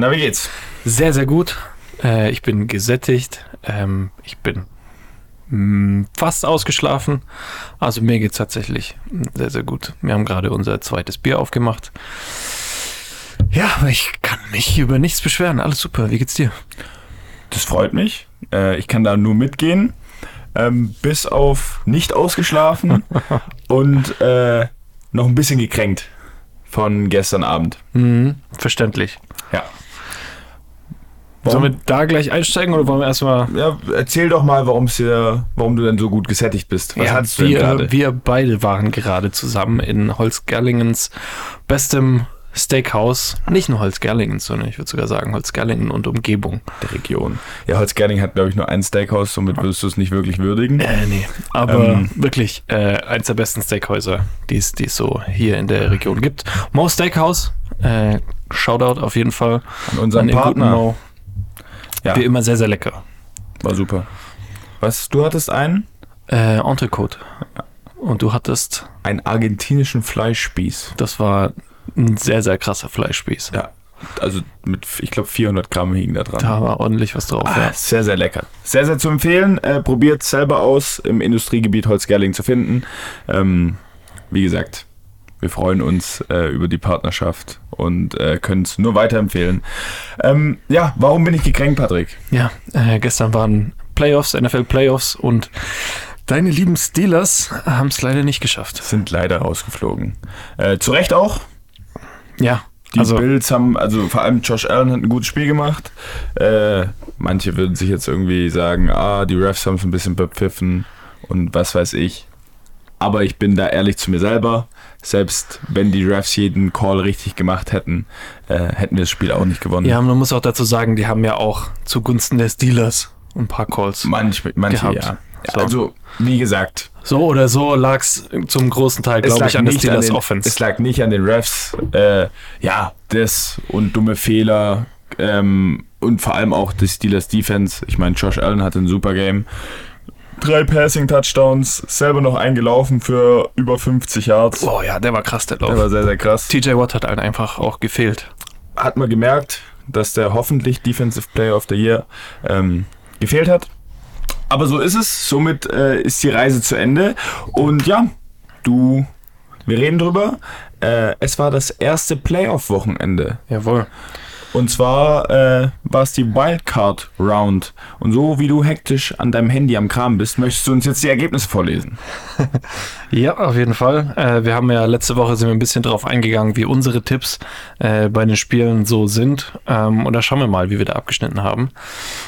Na, wie geht's? Sehr, sehr gut. Äh, ich bin gesättigt. Ähm, ich bin mh, fast ausgeschlafen. Also mir geht's tatsächlich sehr, sehr gut. Wir haben gerade unser zweites Bier aufgemacht. Ja, ich kann mich über nichts beschweren. Alles super. Wie geht's dir? Das freut mich. Äh, ich kann da nur mitgehen. Ähm, bis auf nicht ausgeschlafen und äh, noch ein bisschen gekränkt von gestern Abend. Mhm, verständlich. Ja. Sollen wir da gleich einsteigen oder wollen wir erstmal. Ja, erzähl doch mal, warum's dir, warum du denn so gut gesättigt bist. Was ja, hattest du denn wir, gerade? wir beide waren gerade zusammen in Holzgerlingens bestem Steakhouse. Nicht nur Holzgerlingens, sondern ich würde sogar sagen Holzgerlingen und Umgebung. Der Region. Ja, Holzgerling hat, glaube ich, nur ein Steakhouse, somit würdest du es nicht wirklich würdigen. Äh, nee. Aber Ähm. wirklich äh, eins der besten Steakhäuser, die es so hier in der Region gibt. Mo Steakhouse, äh, Shoutout auf jeden Fall An unseren guten Partner. Mo. Ja. Wie immer sehr, sehr lecker. War super. Was, du hattest einen? Äh, Entrecote. Und du hattest, Einen argentinischen Fleischspieß. das war ein sehr, sehr krasser Fleischspieß. Ja. Also mit, ich glaube, 400 Gramm hingen da dran. Da war ordentlich was drauf. Ah, ja. Sehr, sehr lecker. Sehr, sehr zu empfehlen. Äh, Probiert selber aus, im Industriegebiet Holzgerling zu finden. Ähm, wie gesagt, wir freuen uns äh, über die Partnerschaft und äh, können es nur weiterempfehlen. Ähm, ja, warum bin ich gekränkt, Patrick? Ja, äh, gestern waren Playoffs, NFL Playoffs und deine lieben Steelers haben es leider nicht geschafft. Sind leider rausgeflogen. Äh, zu Recht auch. Ja, Die also Bills haben, also vor allem Josh Allen hat ein gutes Spiel gemacht. Äh, manche würden sich jetzt irgendwie sagen, ah, die Refs haben es ein bisschen bepfiffen und was weiß ich. Aber ich bin da ehrlich zu mir selber. Selbst wenn die Refs jeden Call richtig gemacht hätten, äh, hätten wir das Spiel auch nicht gewonnen. ja, man muss auch dazu sagen, die haben ja auch zugunsten der Steelers ein paar Calls. Manch, manche Gehabt. ja. So. Also, wie gesagt, So oder so lag es zum großen Teil, glaube ich, an der Steelers den, Offense. es lag nicht an den Refs. Äh, ja, das und dumme Fehler ähm, und vor allem auch die Steelers Defense. Ich meine, Josh Allen hatte ein super Game. Drei Passing-Touchdowns, selber noch eingelaufen für über 50 Yards. oh ja, der war krass, der Der Lauf. war sehr, sehr krass. TJ Watt hat halt einfach auch gefehlt. Hat man gemerkt, dass der hoffentlich Defensive Player of the Year ähm, gefehlt hat. Aber so ist es. Somit äh, ist die Reise zu Ende. Und ja, du, wir reden drüber. Äh, es war das erste Playoff-Wochenende. Jawohl. Und zwar äh, war es die Wildcard Round. Und so wie du hektisch an deinem Handy am Kram bist, möchtest du uns jetzt die Ergebnisse vorlesen. Ja, auf jeden Fall. Äh, wir haben ja letzte Woche sind wir ein bisschen drauf eingegangen, wie unsere Tipps äh, bei den Spielen so sind. Ähm, und da schauen wir mal, wie wir da abgeschnitten haben.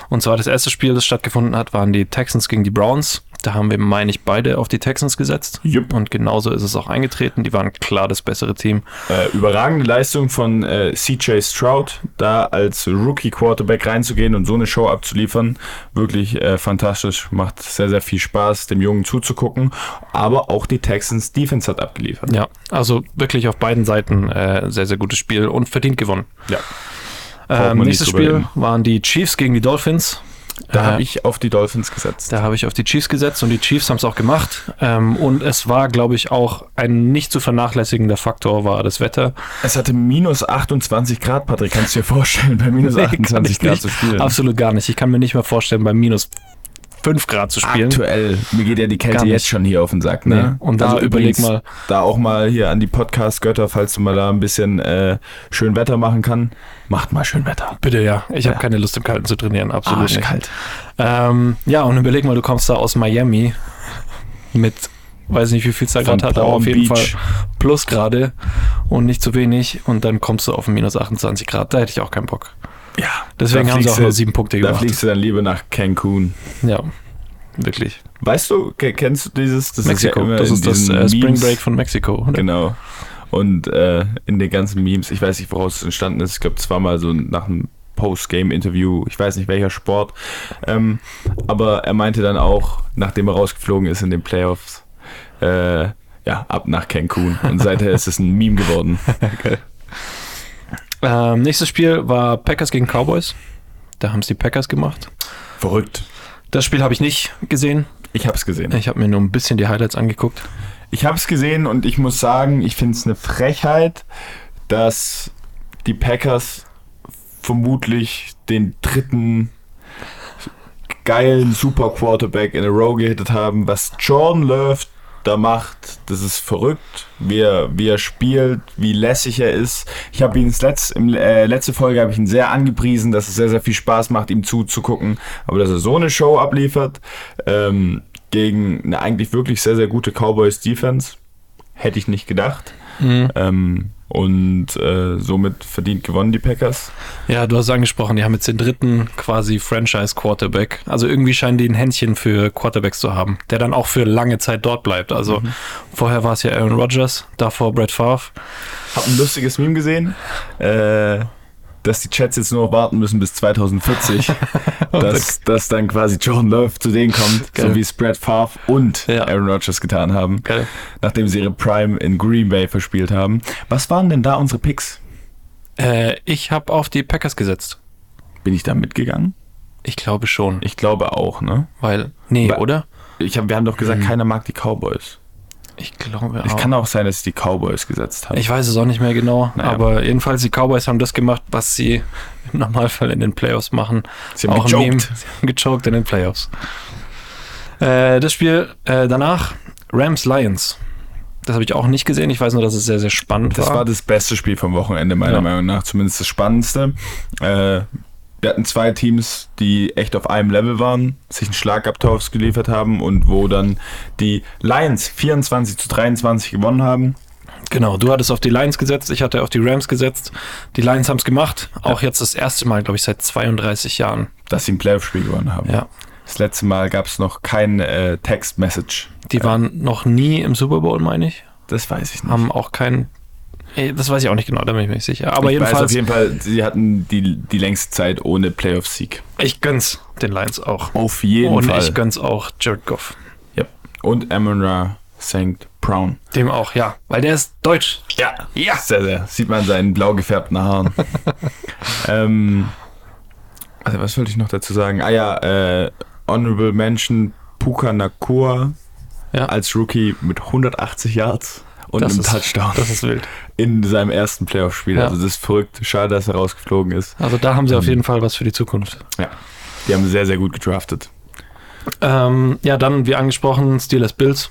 Und zwar das erste Spiel, das stattgefunden hat, waren die Texans gegen die Browns. Da haben wir, meine ich, beide auf die Texans gesetzt. Jupp. Und genauso ist es auch eingetreten. Die waren klar das bessere Team. Äh, überragende Leistung von äh, CJ Stroud, da als Rookie-Quarterback reinzugehen und so eine Show abzuliefern. Wirklich äh, fantastisch, macht sehr, sehr viel Spaß, dem Jungen zuzugucken. Aber auch die Texans Defense hat abgeliefert. Ja, also wirklich auf beiden Seiten äh, sehr, sehr gutes Spiel und verdient gewonnen. Ja. Ähm, nächstes Spiel reden. waren die Chiefs gegen die Dolphins. Da Äh, habe ich auf die Dolphins gesetzt. Da habe ich auf die Chiefs gesetzt und die Chiefs haben es auch gemacht. Ähm, und es war, glaube ich, auch ein nicht zu vernachlässigender Faktor war das Wetter. Es hatte minus 28 Grad, Patrick. Kannst du dir vorstellen, bei minus Nee, kann 28 ich Grad nicht. zu spielen? Absolut gar nicht. Ich kann mir nicht mehr vorstellen, bei minus 5 Grad zu spielen. Aktuell. Mir geht ja die Kälte jetzt schon hier auf den Sack. Ne? Nee. Und da überleg mal- Da auch mal hier an die Podcast-Götter, falls du mal da ein bisschen äh, schön Wetter machen kann. Macht mal schön Wetter. Bitte ja. Ich habe Ja. keine Lust im Kalten zu trainieren. Absolut nicht. Arschkalt. Ähm, ja, und überleg mal, du kommst da aus Miami mit, weiß nicht, wie viel es da gerade hat, aber auf jeden Beach. Fall plus gerade und nicht zu wenig. Und dann kommst du auf minus 28 Grad. Da hätte ich auch keinen Bock. Ja. Deswegen Da haben sie auch nur sieben Punkte Da gemacht. fliegst du dann lieber nach Cancun. Ja, wirklich. Weißt du, ke- kennst du dieses? Das Mexiko. ja immer das ist das äh, Spring. Break von Mexiko. Oder? Genau. Und äh, in den ganzen Memes, ich weiß nicht, woraus es entstanden ist, ich glaube, es war mal so nach ein Post-Game-Interview, ich weiß nicht welcher Sport. Ähm, aber er meinte dann auch, nachdem er rausgeflogen ist in den Playoffs, äh, ja, ab nach Cancun. Und seither ist es ein Meme geworden. Ähm, nächstes Spiel war Packers gegen Cowboys. Da haben es die Packers gemacht. Verrückt. Das Spiel habe ich nicht gesehen. Ich habe es gesehen. Ich habe mir nur ein bisschen die Highlights angeguckt. Ich habe es gesehen und ich muss sagen, ich finde es eine Frechheit, dass die Packers vermutlich den dritten geilen Super Quarterback in a row gehittet haben. Was Jordan Love da macht, das ist verrückt, wie er, wie er spielt, wie lässig er ist. Ich habe ihn Letz, im, äh, letzte Folge habe ich ihn sehr angepriesen, dass es sehr, sehr viel Spaß macht, ihm zuzugucken. Aber dass er so eine Show abliefert, ähm, gegen eine eigentlich wirklich sehr, sehr gute Cowboys Defense, hätte ich nicht gedacht. Ähm, und äh, somit verdient gewonnen die Packers. Ja, du hast es angesprochen, die haben jetzt den dritten quasi Franchise-Quarterback. Also irgendwie scheinen die ein Händchen für Quarterbacks zu haben, der dann auch für lange Zeit dort bleibt. Also vorher war es ja Aaron Rodgers, davor Brett Favre. Hab ein lustiges Meme gesehen, äh, dass die Chats jetzt nur noch warten müssen bis 2040, dass, dass dann quasi John Love zu denen kommt, Geil. so wie es Brett Favre und Ja. Aaron Rodgers getan haben, Geil. nachdem sie ihre Prime in Green Bay verspielt haben. Was waren denn da unsere Picks? Äh, ich habe auf die Packers gesetzt. Bin ich da mitgegangen? Ich glaube schon. Ich glaube auch, ne? Weil, nee, Weil- oder? Ich hab, wir haben doch gesagt, keiner mag die Cowboys. Ich glaube Es auch. kann auch sein, dass die Cowboys gesetzt habe. Ich weiß es auch nicht mehr genau, Naja. aber jedenfalls die Cowboys haben das gemacht, was sie im Normalfall in den Playoffs machen. Sie haben auch gechoked. Meme. Sie haben gechoked in den Playoffs. Äh, das Spiel äh, danach Rams Lions. Das habe ich auch nicht gesehen. Ich weiß nur, dass es sehr, sehr spannend Das war. war das beste Spiel vom Wochenende, meiner Ja. Meinung nach. Zumindest das spannendste. Äh, wir hatten zwei Teams, die echt auf einem Level waren, sich einen Schlagabtausch geliefert haben und wo dann die Lions 24 zu 23 gewonnen haben. Genau, du hattest auf die Lions gesetzt, ich hatte auf die Rams gesetzt. Die Lions haben es gemacht. Auch jetzt das erste Mal, glaube ich, seit 32 Jahren. Dass sie ein Playoff-Spiel gewonnen haben. Ja. Das letzte Mal gab es noch kein äh, Text-Message. Die waren noch nie im Super Bowl, meine ich. Das weiß ich nicht. Haben auch kein. Das weiß ich auch nicht genau, da bin ich mir nicht sicher. Aber ich weiß auf jedenfalls, jeden Fall, sie hatten die, die längste Zeit ohne Playoff-Sieg. ich gönn's den Lions auch. Auf jeden Und Fall. ich gönn's auch Jared Goff. ja. Und Amon-Ra St. Brown. Dem auch, ja. Weil der ist deutsch. Ja, ja. Sehr, sehr. Sieht man seinen blau gefärbten Haaren. ähm, also was wollte ich noch dazu sagen? Ah ja, äh, Honorable Mention Puka Nakua Ja. als Rookie mit 180 Yards und Das einem ist- Touchdown Das ist wild. In seinem ersten Playoff-Spiel. Ja. Also das ist verrückt. Schade, dass er rausgeflogen ist. Also da haben sie Mhm. auf jeden Fall was für die Zukunft. Ja. Die haben sehr, sehr gut gedraftet. Ähm, ja, dann, wie angesprochen, Steelers Bills.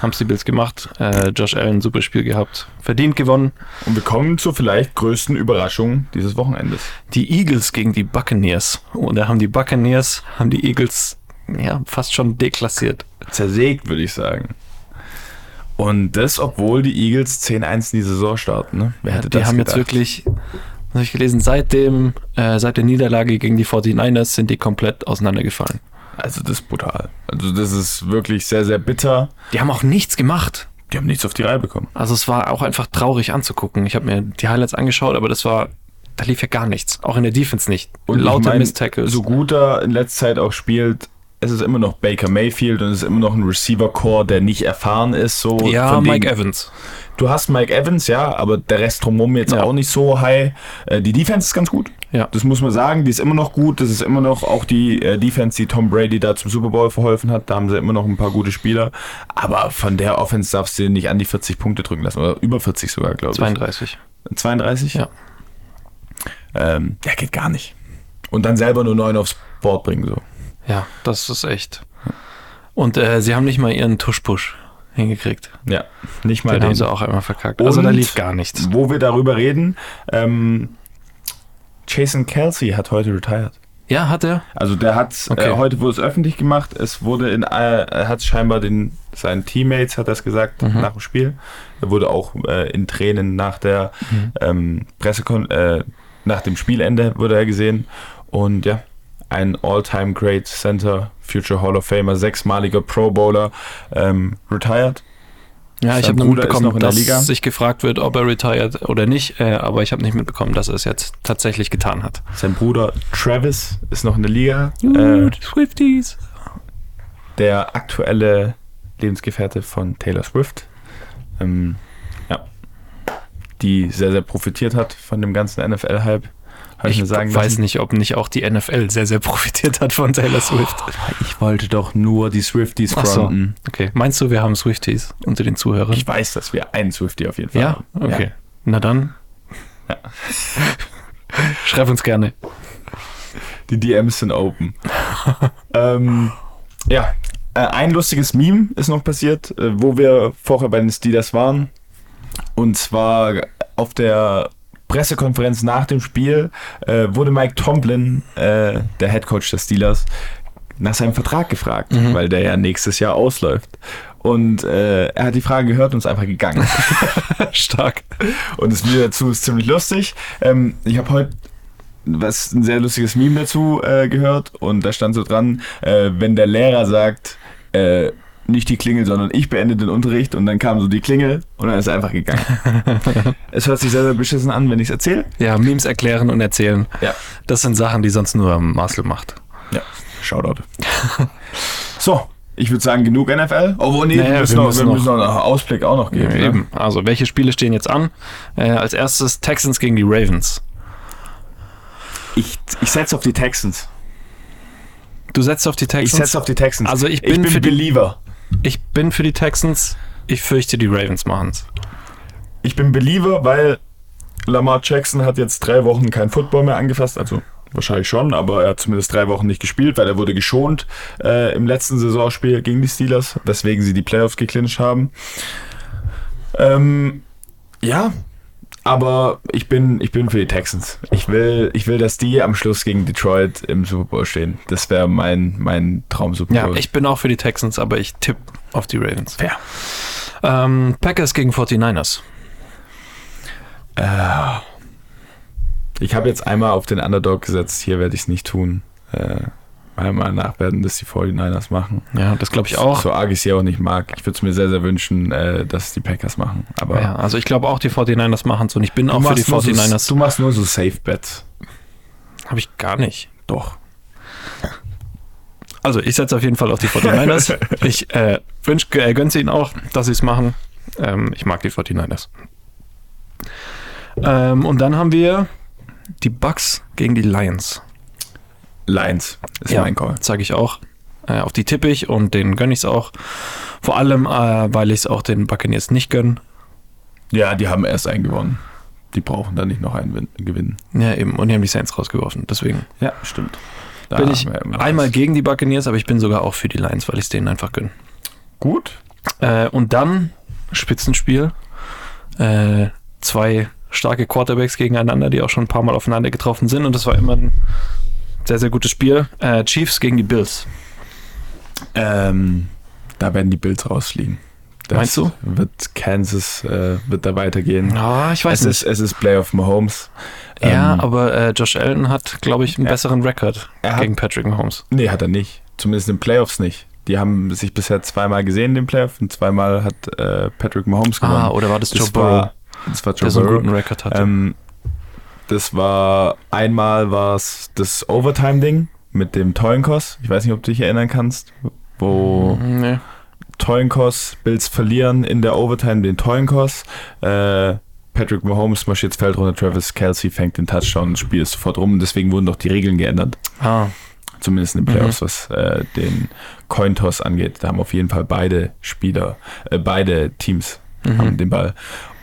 Haben es die Bills gemacht. Äh, Josh Allen, super Spiel gehabt. Verdient gewonnen. Und wir kommen zur vielleicht größten Überraschung dieses Wochenendes. Die Eagles gegen die Buccaneers. Und da haben die Buccaneers, haben die Eagles ja, fast schon deklassiert. Zersägt, würde ich sagen. Und das, obwohl die Eagles 10-1 in die Saison starten. Ne? Wer hätte die das haben gedacht? jetzt wirklich, was habe ich gelesen, seit, dem, äh, seit der Niederlage gegen die 49ers sind die komplett auseinandergefallen. Also das ist brutal. Also das ist wirklich sehr, sehr bitter. Die haben auch nichts gemacht. Die haben nichts auf die Reihe bekommen. Also es war auch einfach traurig anzugucken. Ich habe mir die Highlights angeschaut, aber das war, da lief ja gar nichts. Auch in der Defense nicht. Und Lauter ich mein, Miss-Tackles. So gut er in letzter Zeit auch spielt, es ist immer noch Baker Mayfield und es ist immer noch ein Receiver-Core, der nicht erfahren ist. So ja, von Mike Evans. Du hast Mike Evans, ja, aber der Rest drumherum jetzt Ja. auch nicht so high. Äh, Die Defense ist ganz gut. Ja. Das muss man sagen, die ist immer noch gut. Das ist immer noch auch die äh, Defense, die Tom Brady da zum Super Bowl verholfen hat. Da haben sie immer noch ein paar gute Spieler. Aber von der Offense darfst du nicht an die 40 Punkte drücken lassen. Oder über 40 sogar, glaube ich. 32. 32? Ja. Ähm, ja, geht gar nicht. Und dann selber nur 9 aufs Board bringen, so. Ja, das ist echt. Und äh, sie haben nicht mal ihren Tush-Push hingekriegt. Ja, nicht mal Den den. haben sie auch einmal verkackt. Also da Und lief gar nichts. Wo wir darüber reden, ähm, Jason Kelsey hat heute retired. Ja, hat er? Also der hat Okay. äh, heute wurde es öffentlich gemacht. Es wurde in äh, er hat scheinbar den seinen Teammates hat das gesagt Mhm. nach dem Spiel. Er wurde auch äh, in Tränen nach der Mhm. ähm, Pressekon äh, nach dem Spielende wurde er gesehen und ja ein All-Time Great Center, Future Hall of Famer, sechsmaliger Pro Bowler, ähm, retired. Ja, ich habe nur mitbekommen, noch in der dass Liga. sich gefragt wird, ob er retired oder nicht, äh, aber ich habe nicht mitbekommen, dass er es jetzt tatsächlich getan hat. Sein Bruder Travis ist noch in der Liga. Äh, Swifties. der aktuelle Lebensgefährte von Taylor Swift. Ähm, ja. Die sehr, sehr profitiert hat von dem ganzen NFL-Hype. Ich, weiß nicht, ob nicht auch die NFL sehr, sehr profitiert hat von Taylor Swift. Ich wollte doch nur die Swifties Ach so. fronten. Okay. Meinst du, wir haben Swifties unter den Zuhörern? Ich weiß, dass wir einen Swiftie auf jeden Fall ja? haben. Okay. Na dann. Ja. Schreib uns gerne. Die DMs sind open. ähm, ja, äh, ein lustiges Meme ist noch passiert, äh, wo wir vorher bei den Steelers waren. Und zwar auf der Pressekonferenz nach dem Spiel äh, wurde Mike Tomlin, äh, der Head Coach der Steelers, nach seinem Vertrag gefragt, Mhm. weil der ja nächstes Jahr ausläuft. Und äh, er hat die Frage gehört und ist einfach gegangen. Stark. Und das Video dazu ist ziemlich lustig. Ähm, ich habe heute was ein sehr lustiges Meme dazu äh, gehört und da stand so dran, äh, wenn der Lehrer sagt, äh, nicht die Klingel, sondern ich beende den Unterricht und dann kam so die Klingel und dann ist er einfach gegangen. es hört sich sehr, sehr beschissen an, wenn ich es erzähle. Ja, Memes erklären und erzählen. Ja. Das sind Sachen, die sonst nur Marcel macht. Ja, Shoutout. so, ich würde sagen, genug NFL. Oh, nee, Naja, wir, müssen wir noch, müssen wir müssen noch einen Ausblick auch noch geben. ne? Eben. Also, welche Spiele stehen jetzt an? Äh, als erstes Texans gegen die Ravens. Ich, ich setze auf die Texans. Du setzt auf die Ich Texans. setze auf die Texans. Also ich ich bin bin für die- Believer. Ich bin für die Texans. Ich fürchte, die Ravens machen's. Ich bin Believer, weil Lamar Jackson hat jetzt drei Wochen kein Football mehr angefasst, also wahrscheinlich schon, aber er hat zumindest drei Wochen nicht gespielt, weil er wurde geschont äh, im letzten Saisonspiel gegen die Steelers, weswegen sie die Playoffs geclincht haben. Ähm, ja, aber ich bin, ich bin für die Texans. Ich will, ich will, dass die am Schluss gegen Detroit im Super Bowl stehen. Das wäre mein, mein Traum Super Ja, Bowl. ich bin auch für die Texans, aber ich tippe auf die Ravens. Fair. Ähm, Packers gegen 49ers. Äh, ich habe jetzt einmal auf den Underdog gesetzt, hier werde ich es nicht tun. Äh, meiner Meinung nach werden das die 49ers machen. Ja, das glaube ich auch. So arg ich sie auch nicht mag. Ich würde es mir sehr, sehr wünschen, äh, dass es die Packers machen. Aber Ja, also ich glaube auch, die 49ers machen's und ich bin auch für die machst nur so, 49ers. du machst nur so Safe Bets. Habe ich gar nicht. Doch. Also ich setze auf jeden Fall auf die 49ers. ich äh, wünsch, äh, gönn's ihnen auch, dass sie es machen. Ähm, ich mag die 49ers. Ähm, und dann haben wir die Bucks gegen die Lions. Lions ist mein Call. Sage ich auch. Äh, auf die tippe ich und den gönne ich es auch. Vor allem, äh, weil ich es auch den Buccaneers nicht gönne. Ja, die haben erst einen gewonnen. Die brauchen dann nicht noch einen win- gewinnen. Ja, eben. Und die haben die Saints rausgeworfen. Deswegen Ja, stimmt. Da bin ich einmal was. gegen die Buccaneers, aber ich bin sogar auch für die Lions, weil ich es denen einfach gönne. Gut. Äh, und dann Spitzenspiel. Äh, zwei starke Quarterbacks gegeneinander, die auch schon ein paar Mal aufeinander getroffen sind. Und das war immer ein sehr, sehr gutes Spiel. Äh, Chiefs gegen die Bills. Ähm, da werden die Bills rausfliegen. Das Meinst du? Wird Kansas äh, wird da weitergehen. Ah, ich weiß es nicht. ist, es ist Playoff Mahomes. ja, Ähm, aber äh, Josh Allen hat, glaube ich, einen besseren Rekord gegen Patrick Mahomes. Nee, hat er nicht. Zumindest in den Playoffs nicht. Die haben sich bisher zweimal gesehen in den Playoffs und zweimal hat äh, Patrick Mahomes gewonnen. Ah, oder war das, Joe Burrow, das war Joe der so einen guten Rekord hatte? Ähm, das war einmal war es das Overtime-Ding mit dem Toinkos. Ich weiß nicht, ob du dich erinnern kannst, wo Mhm, nee. Toinkos, Bills verlieren in der Overtime den Toinkos. Äh, Patrick Mahomes marschiert ins Feld runter, Travis Kelsey fängt den Touchdown und das Spiel ist sofort rum. Deswegen wurden doch die Regeln geändert. Ah, Zumindest in den Playoffs, was äh, den Cointoss angeht. Da haben auf jeden Fall beide Spieler, äh, beide Teams mhm. haben den Ball.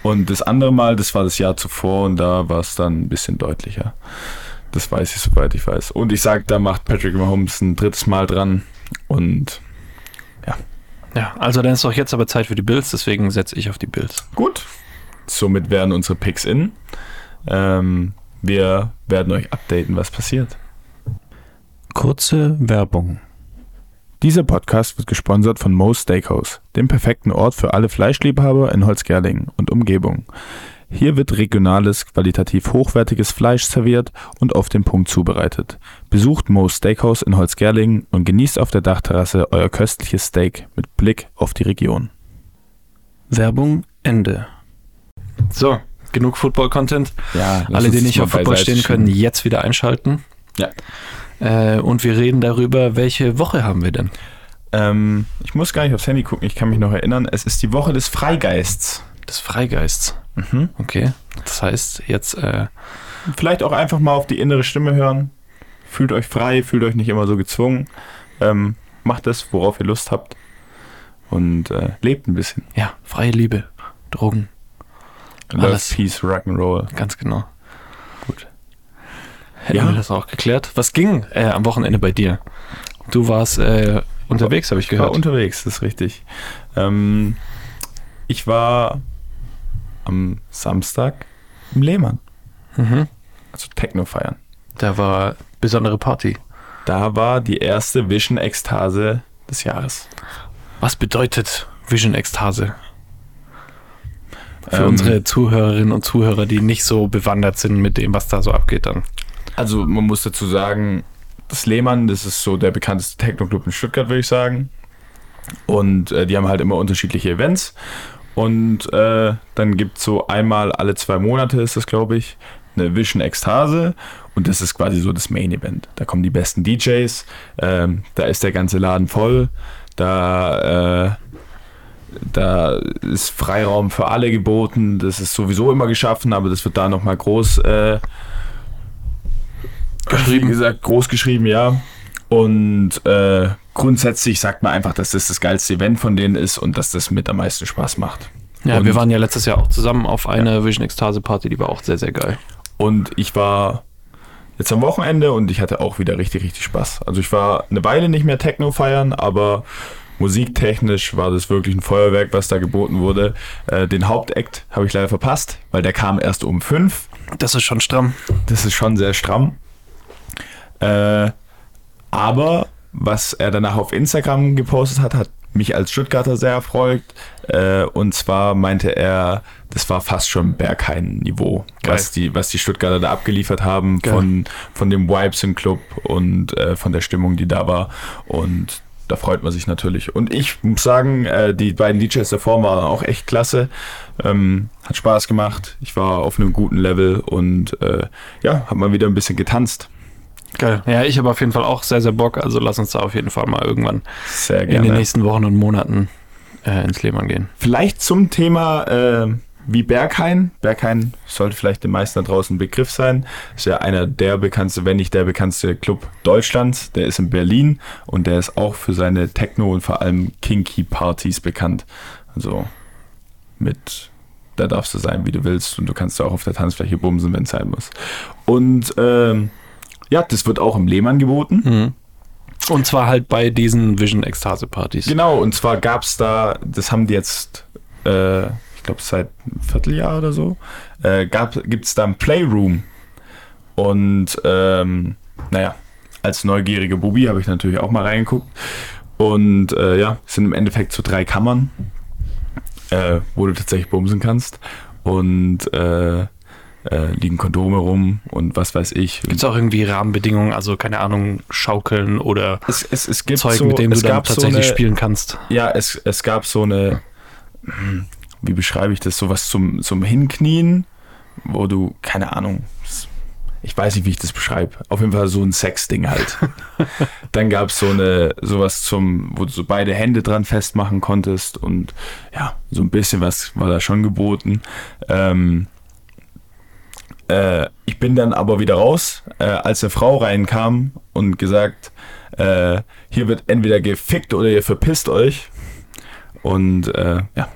Und das andere Mal, das war das Jahr zuvor und da war es dann ein bisschen deutlicher. Das weiß ich, soweit ich weiß. Und ich sage, da macht Patrick Mahomes ein drittes Mal dran. Und Ja, also dann ist doch jetzt aber Zeit für die Bills, deswegen setze ich auf die Bills. gut, somit wären unsere Picks in. Ähm, wir werden euch updaten, was passiert. Kurze Werbung. Dieser Podcast wird gesponsert von Moe's Steakhouse, dem perfekten Ort für alle Fleischliebhaber in Holzgerlingen und Umgebung. Hier wird regionales, qualitativ hochwertiges Fleisch serviert und auf den Punkt zubereitet. Besucht Moe's Steakhouse in Holzgerlingen und genießt auf der Dachterrasse euer köstliches Steak mit Blick auf die Region. Werbung Ende. So, genug Football-Content. Ja, Alle, die nicht auf Football stehen, können jetzt wieder einschalten. Ja. Äh, und wir reden darüber, welche Woche haben wir denn? Ähm, ich muss gar nicht aufs Handy gucken, ich kann mich noch erinnern. Es ist die Woche des Freigeists. Des Freigeists. Mhm. Okay. Das heißt, jetzt, äh, Vielleicht auch einfach mal auf die innere Stimme hören. Fühlt euch frei, fühlt euch nicht immer so gezwungen. Ähm, macht das, worauf ihr Lust habt. Und äh, lebt ein bisschen. ja, freie Liebe, Drogen, Love, Alles. Peace, Rock'n'Roll. ganz genau. Hätten Ja. wir das auch geklärt? Was ging äh, am Wochenende bei dir? Du warst äh, unterwegs, habe ich Ich war gehört. unterwegs, das ist richtig. Ähm, ich war am Samstag im Lehmann, mhm. also Techno feiern. Da war besondere Party. Da war die erste Vision-Ekstase des Jahres. Was bedeutet Vision Ekstase? Für Ähm, unsere Zuhörerinnen und Zuhörer, die nicht so bewandert sind mit dem, was da so abgeht dann. Also man muss dazu sagen, das Lehmann, das ist so der bekannteste Techno-Club in Stuttgart, würde ich sagen. Und äh, die haben halt immer unterschiedliche Events. Und äh, dann gibt es so einmal alle zwei Monate, ist das glaube ich, eine Vision Ekstase. Und das ist quasi so das Main-Event. Da kommen die besten DJs, ähm, da ist der ganze Laden voll, da, äh, da ist Freiraum für alle geboten. Das ist sowieso immer geschaffen, aber das wird da nochmal groß äh, Geschrieben. Wie gesagt, groß geschrieben, ja. Und äh, grundsätzlich sagt man einfach, dass das das geilste Event von denen ist und dass das mit am meisten Spaß macht. Ja, und, wir waren ja letztes Jahr auch zusammen auf einer Vision Ekstase Party, die war auch sehr, sehr geil. Und ich war jetzt am Wochenende und ich hatte auch wieder richtig, richtig Spaß. Also ich war eine Weile nicht mehr Techno feiern, aber musiktechnisch war das wirklich ein Feuerwerk, was da geboten wurde. Äh, den Hauptakt habe ich leider verpasst, weil der kam erst um fünf. Das ist schon stramm. Das ist schon sehr stramm. Äh, aber was er danach auf Instagram gepostet hat, hat mich als Stuttgarter sehr erfreut. Äh, und zwar meinte er, das war fast schon Berghain-Niveau, was die, was die Stuttgarter da abgeliefert haben Geil. von, von dem Vibes im Club und äh, von der Stimmung, die da war. Und da freut man sich natürlich. Und ich muss sagen, äh, die beiden DJs davor waren auch echt klasse. Ähm, hat Spaß gemacht. Ich war auf einem guten Level und äh, ja, hab mal wieder ein bisschen getanzt. Geil. Ja, ich habe auf jeden Fall auch sehr, sehr Bock. Also lass uns da auf jeden Fall mal irgendwann in den nächsten Wochen und Monaten äh, ins Lehmann gehen. Vielleicht zum Thema äh, wie Berghain. Berghain sollte vielleicht den meisten da draußen ein Begriff sein. Ist ja einer der bekannteste, wenn nicht der bekannteste Club Deutschlands. Der ist in Berlin und der ist auch für seine Techno und vor allem Kinky Partys bekannt. Also mit, da darfst du sein, wie du willst und du kannst auch auf der Tanzfläche bumsen, wenn es sein muss. Und ähm, ja, das wird auch im Lehmann geboten. Mhm. Und zwar halt bei diesen Vision Ekstase Partys. Genau, und zwar gab es da, das haben die jetzt, äh, ich glaube seit einem Vierteljahr oder so, äh, gibt es da ein Playroom. Und ähm, naja, als neugieriger Bubi habe ich natürlich auch mal reingeguckt. Und äh, ja, es sind im Endeffekt so drei Kammern, äh, wo du tatsächlich bumsen kannst. Und äh, äh, liegen Kondome rum und was weiß ich. Gibt es auch irgendwie Rahmenbedingungen, also keine Ahnung, Schaukeln oder es, es, es gibt Zeug, so, mit dem du dann tatsächlich so eine, spielen kannst? Ja, es, es gab so eine, wie beschreibe ich das, sowas zum, zum Hinknien, wo du, keine Ahnung, ich weiß nicht, wie ich das beschreibe. Auf jeden Fall so ein Sexding halt. Dann gab es so eine, sowas zum, wo du so beide Hände dran festmachen konntest und ja, so ein bisschen was war da schon geboten. Ähm, äh, ich bin dann aber wieder raus, äh, als eine Frau reinkam und gesagt, äh, hier wird entweder gefickt oder ihr verpisst euch. Und äh, ja,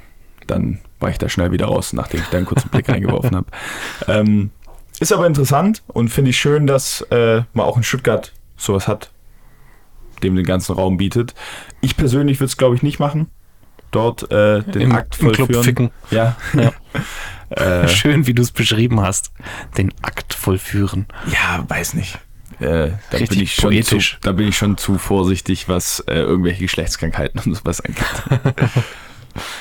dann war ich da schnell wieder raus, nachdem ich da einen kurzen Blick reingeworfen habe. Ähm, ist aber interessant und finde ich schön, dass äh, man auch in Stuttgart sowas hat, dem den ganzen Raum bietet. Ich persönlich würde es, glaube ich, nicht machen. Dort äh, den Im, Akt im Club vollführen. ficken. Ja. Ja. Äh, Schön, wie du es beschrieben hast. Den Akt vollführen. Ja, weiß nicht. Äh, da, Richtig bin ich schon poetisch. Zu, da bin ich schon zu vorsichtig, was äh, irgendwelche Geschlechtskrankheiten und sowas angeht.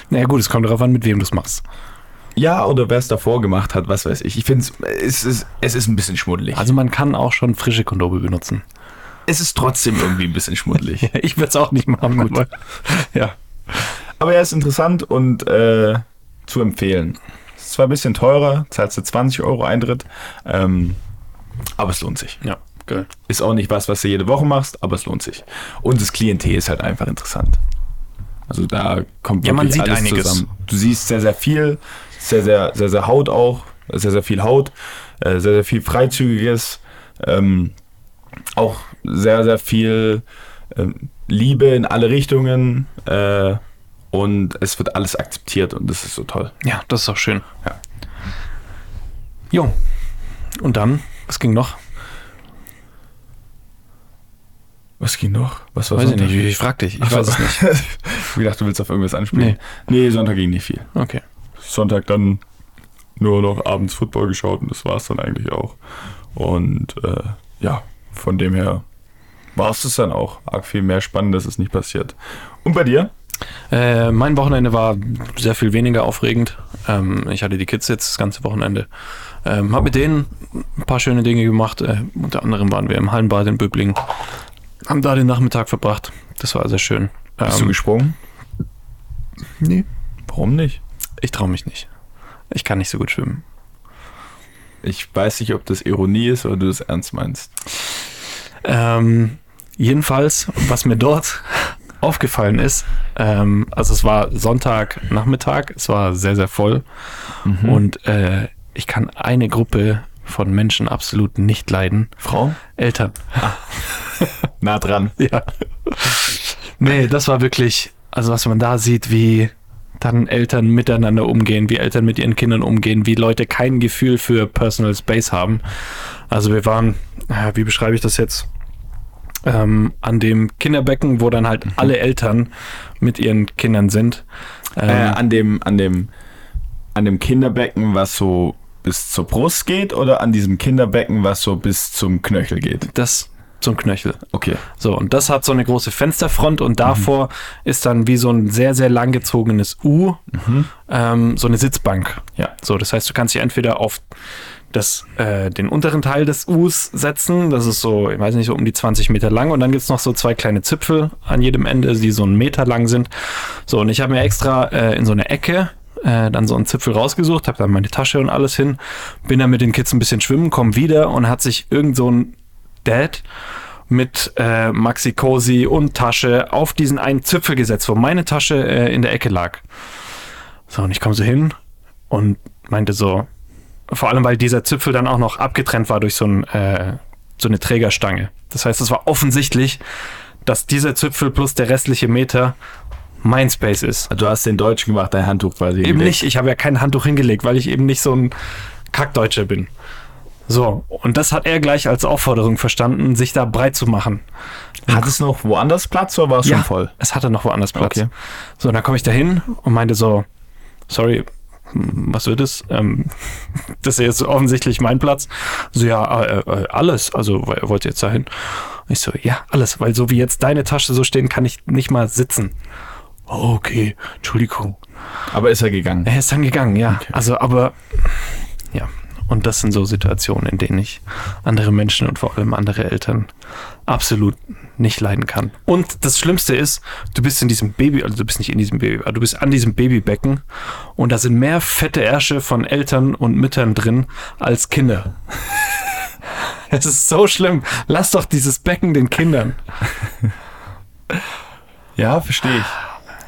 Naja gut, es kommt darauf an, mit wem du es machst. ja, oder wer es davor gemacht hat, was weiß ich. Ich finde es ist, es ist ein bisschen schmuddelig. Also man kann auch schon frische Kondome benutzen. es ist trotzdem irgendwie ein bisschen schmuddelig. Ich würde es auch nicht machen. Gut. Aber, ja. Aber er ist interessant und äh, zu empfehlen. Ist zwar ein bisschen teurer, zahlst du 20 Euro Eintritt, ähm, aber es lohnt sich. Ja, geil. Ist auch nicht was, was du jede Woche machst, aber es lohnt sich. Und das Klientel ist halt einfach interessant. Also da kommt Ja, man wirklich sieht alles einiges. zusammen. Du siehst sehr, sehr viel, sehr, sehr, sehr, sehr Haut auch, sehr, sehr viel Haut, äh, sehr, sehr viel Freizügiges, ähm, auch sehr, sehr viel ähm, Liebe in alle Richtungen äh, und es wird alles akzeptiert und das ist so toll. Ja, das ist auch schön. Ja. Jo. Und dann, was ging noch? Was ging noch? Was war Weiß ich Sonntag? nicht, ich frag dich. Ich weiß es nicht. ich dachte, du willst auf irgendwas anspielen. Nee. nee, Sonntag ging nicht viel. Okay. Sonntag dann nur noch abends Football geschaut und das war es dann eigentlich auch. Und äh, ja, von dem her war es das dann auch. Arg viel mehr Spannendes ist nicht passiert. Und bei dir? Äh, mein Wochenende war sehr viel weniger aufregend. Ähm, ich hatte die Kids jetzt das ganze Wochenende. Ähm, hab mit denen ein paar schöne Dinge gemacht. Äh, unter anderem waren wir im Hallenbad in Böblingen. Haben da den Nachmittag verbracht. Das war sehr schön. Bist du Ähm, gesprungen? nee, Warum nicht? ich traue mich nicht. Ich kann nicht so gut schwimmen. Ich weiß nicht, ob das Ironie ist oder du das ernst meinst. Ähm, jedenfalls, was mir dort aufgefallen ist, ähm, also es war Sonntagnachmittag, es war sehr, sehr voll und äh, ich kann eine Gruppe von Menschen absolut nicht leiden. Frau? Eltern. Nah dran. Ja. Nee, das war wirklich, also was man da sieht, wie dann Eltern miteinander umgehen, wie Eltern mit ihren Kindern umgehen, wie Leute kein Gefühl für Personal Space haben. Also wir waren, äh, wie beschreibe ich das jetzt? Ähm, an dem Kinderbecken, wo dann halt alle Eltern mit ihren Kindern sind. Ähm, Äh, an dem, an dem, an dem Kinderbecken, was so bis zur Brust geht oder an diesem Kinderbecken, was so bis zum Knöchel geht? das zum Knöchel. Okay. So, und das hat so eine große Fensterfront und davor ist dann wie so ein sehr, sehr langgezogenes U, ähm, so eine Sitzbank. Ja. So, das heißt, du kannst dich entweder auf das, äh, den unteren Teil des Us setzen, das ist so, ich weiß nicht, so um die 20 Meter lang und dann gibt's noch so zwei kleine Zipfel an jedem Ende, die so einen Meter lang sind. So, und ich habe mir extra äh, in so eine Ecke äh, dann so einen Zipfel rausgesucht, habe dann meine Tasche und alles hin, bin dann mit den Kids ein bisschen schwimmen, komm wieder und hat sich irgend so ein Dad mit äh, Maxi Cosi und Tasche auf diesen einen Zipfel gesetzt, wo meine Tasche äh, in der Ecke lag. So, und ich komme so hin und meinte so, vor allem, weil dieser Zipfel dann auch noch abgetrennt war durch so, ein, äh, so eine Trägerstange. Das heißt, es war offensichtlich, dass dieser Zipfel plus der restliche Meter mein Space ist. Du hast den Deutschen gemacht, dein Handtuch quasi. Eben hingelegt. nicht, ich habe ja kein Handtuch hingelegt, weil ich eben nicht so ein Kackdeutscher bin. So, und das hat er gleich als Aufforderung verstanden, sich da breit zu machen. Hat es noch woanders Platz oder war es schon voll? Es hatte noch woanders Platz. Okay. So, und dann komme ich da hin und meinte so, sorry, was wird es? Ähm, das ist jetzt offensichtlich mein Platz. So, ja, äh, äh, alles. Also, wo- wollt ihr jetzt da hin? Und ich so, ja, alles, weil so wie jetzt deine Tasche so stehen, kann ich nicht mal sitzen. Okay, Entschuldigung. Aber ist er gegangen? Er ist dann gegangen, ja. Also, aber ja. Und das sind so Situationen, in denen ich andere Menschen und vor allem andere Eltern absolut nicht leiden kann. Und das Schlimmste ist, du bist in diesem Baby, also du bist nicht in diesem Baby, aber du bist an diesem Babybecken und da sind mehr fette Ärsche von Eltern und Müttern drin als Kinder. Es ist so schlimm. Lass doch dieses Becken den Kindern. Ja, verstehe ich.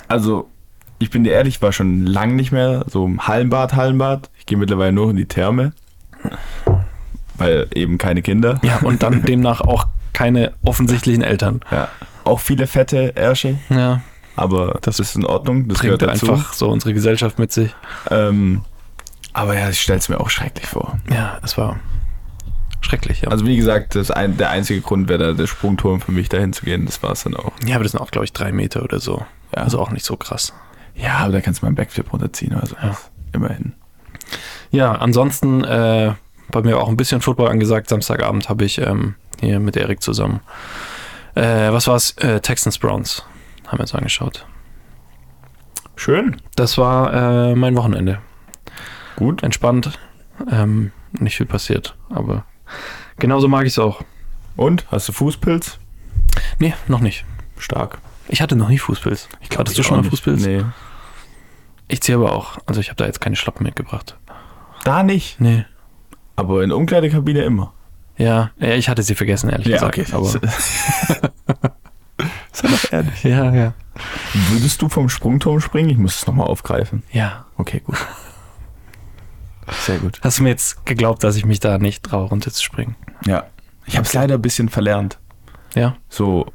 Also, ich bin dir ehrlich, ich war schon lang nicht mehr so im Hallenbad, Hallenbad. Ich gehe mittlerweile nur in die Therme. Weil eben keine Kinder. Ja, und dann demnach auch keine offensichtlichen Eltern. Ja. Auch viele fette Ärsche, Ja, aber das ist in Ordnung. Das bringt gehört dazu. einfach so unsere Gesellschaft mit sich. Ähm, aber ja, ich stelle es mir auch schrecklich vor. Ja, es war schrecklich. Ja, Also wie gesagt, das ein, der einzige Grund wäre da der Sprungturm für mich dahin zu gehen. Das war es dann auch. ja aber das sind auch, glaube ich, drei Meter oder so. Ja. Also auch nicht so krass. Ja, aber da kannst du mal einen Backflip runterziehen oder so. Ja. Immerhin. Ja, ansonsten äh, bei mir auch ein bisschen Football angesagt. Samstagabend habe ich ähm, hier mit Erik zusammen. Äh, was war's? Äh, Texans Browns haben wir uns angeschaut. Schön. Das war äh, mein Wochenende. Gut. Entspannt. Ähm, nicht viel passiert, aber genauso mag ich es auch. Und? Hast du Fußpilz? Nee, noch nicht. Stark. Ich hatte noch nie Fußpilz. Ich glaube, Hattest du schon mal Fußpilz? Nee. Ich ziehe aber auch. Also ich habe da jetzt keine Schlappen mitgebracht. Da nicht. Nee. Aber in der Umkleidekabine immer. Ja, ja, ich hatte sie vergessen, ehrlich gesagt. okay. Aber, Sei doch ehrlich. ja, ja. Würdest du vom Sprungturm springen? Ich muss es nochmal aufgreifen. Ja. Okay, gut. Sehr gut. Hast du mir jetzt geglaubt, dass ich mich da nicht traue, runterzuspringen? Ja. Ich habe es leider ein bisschen verlernt. Ja. So,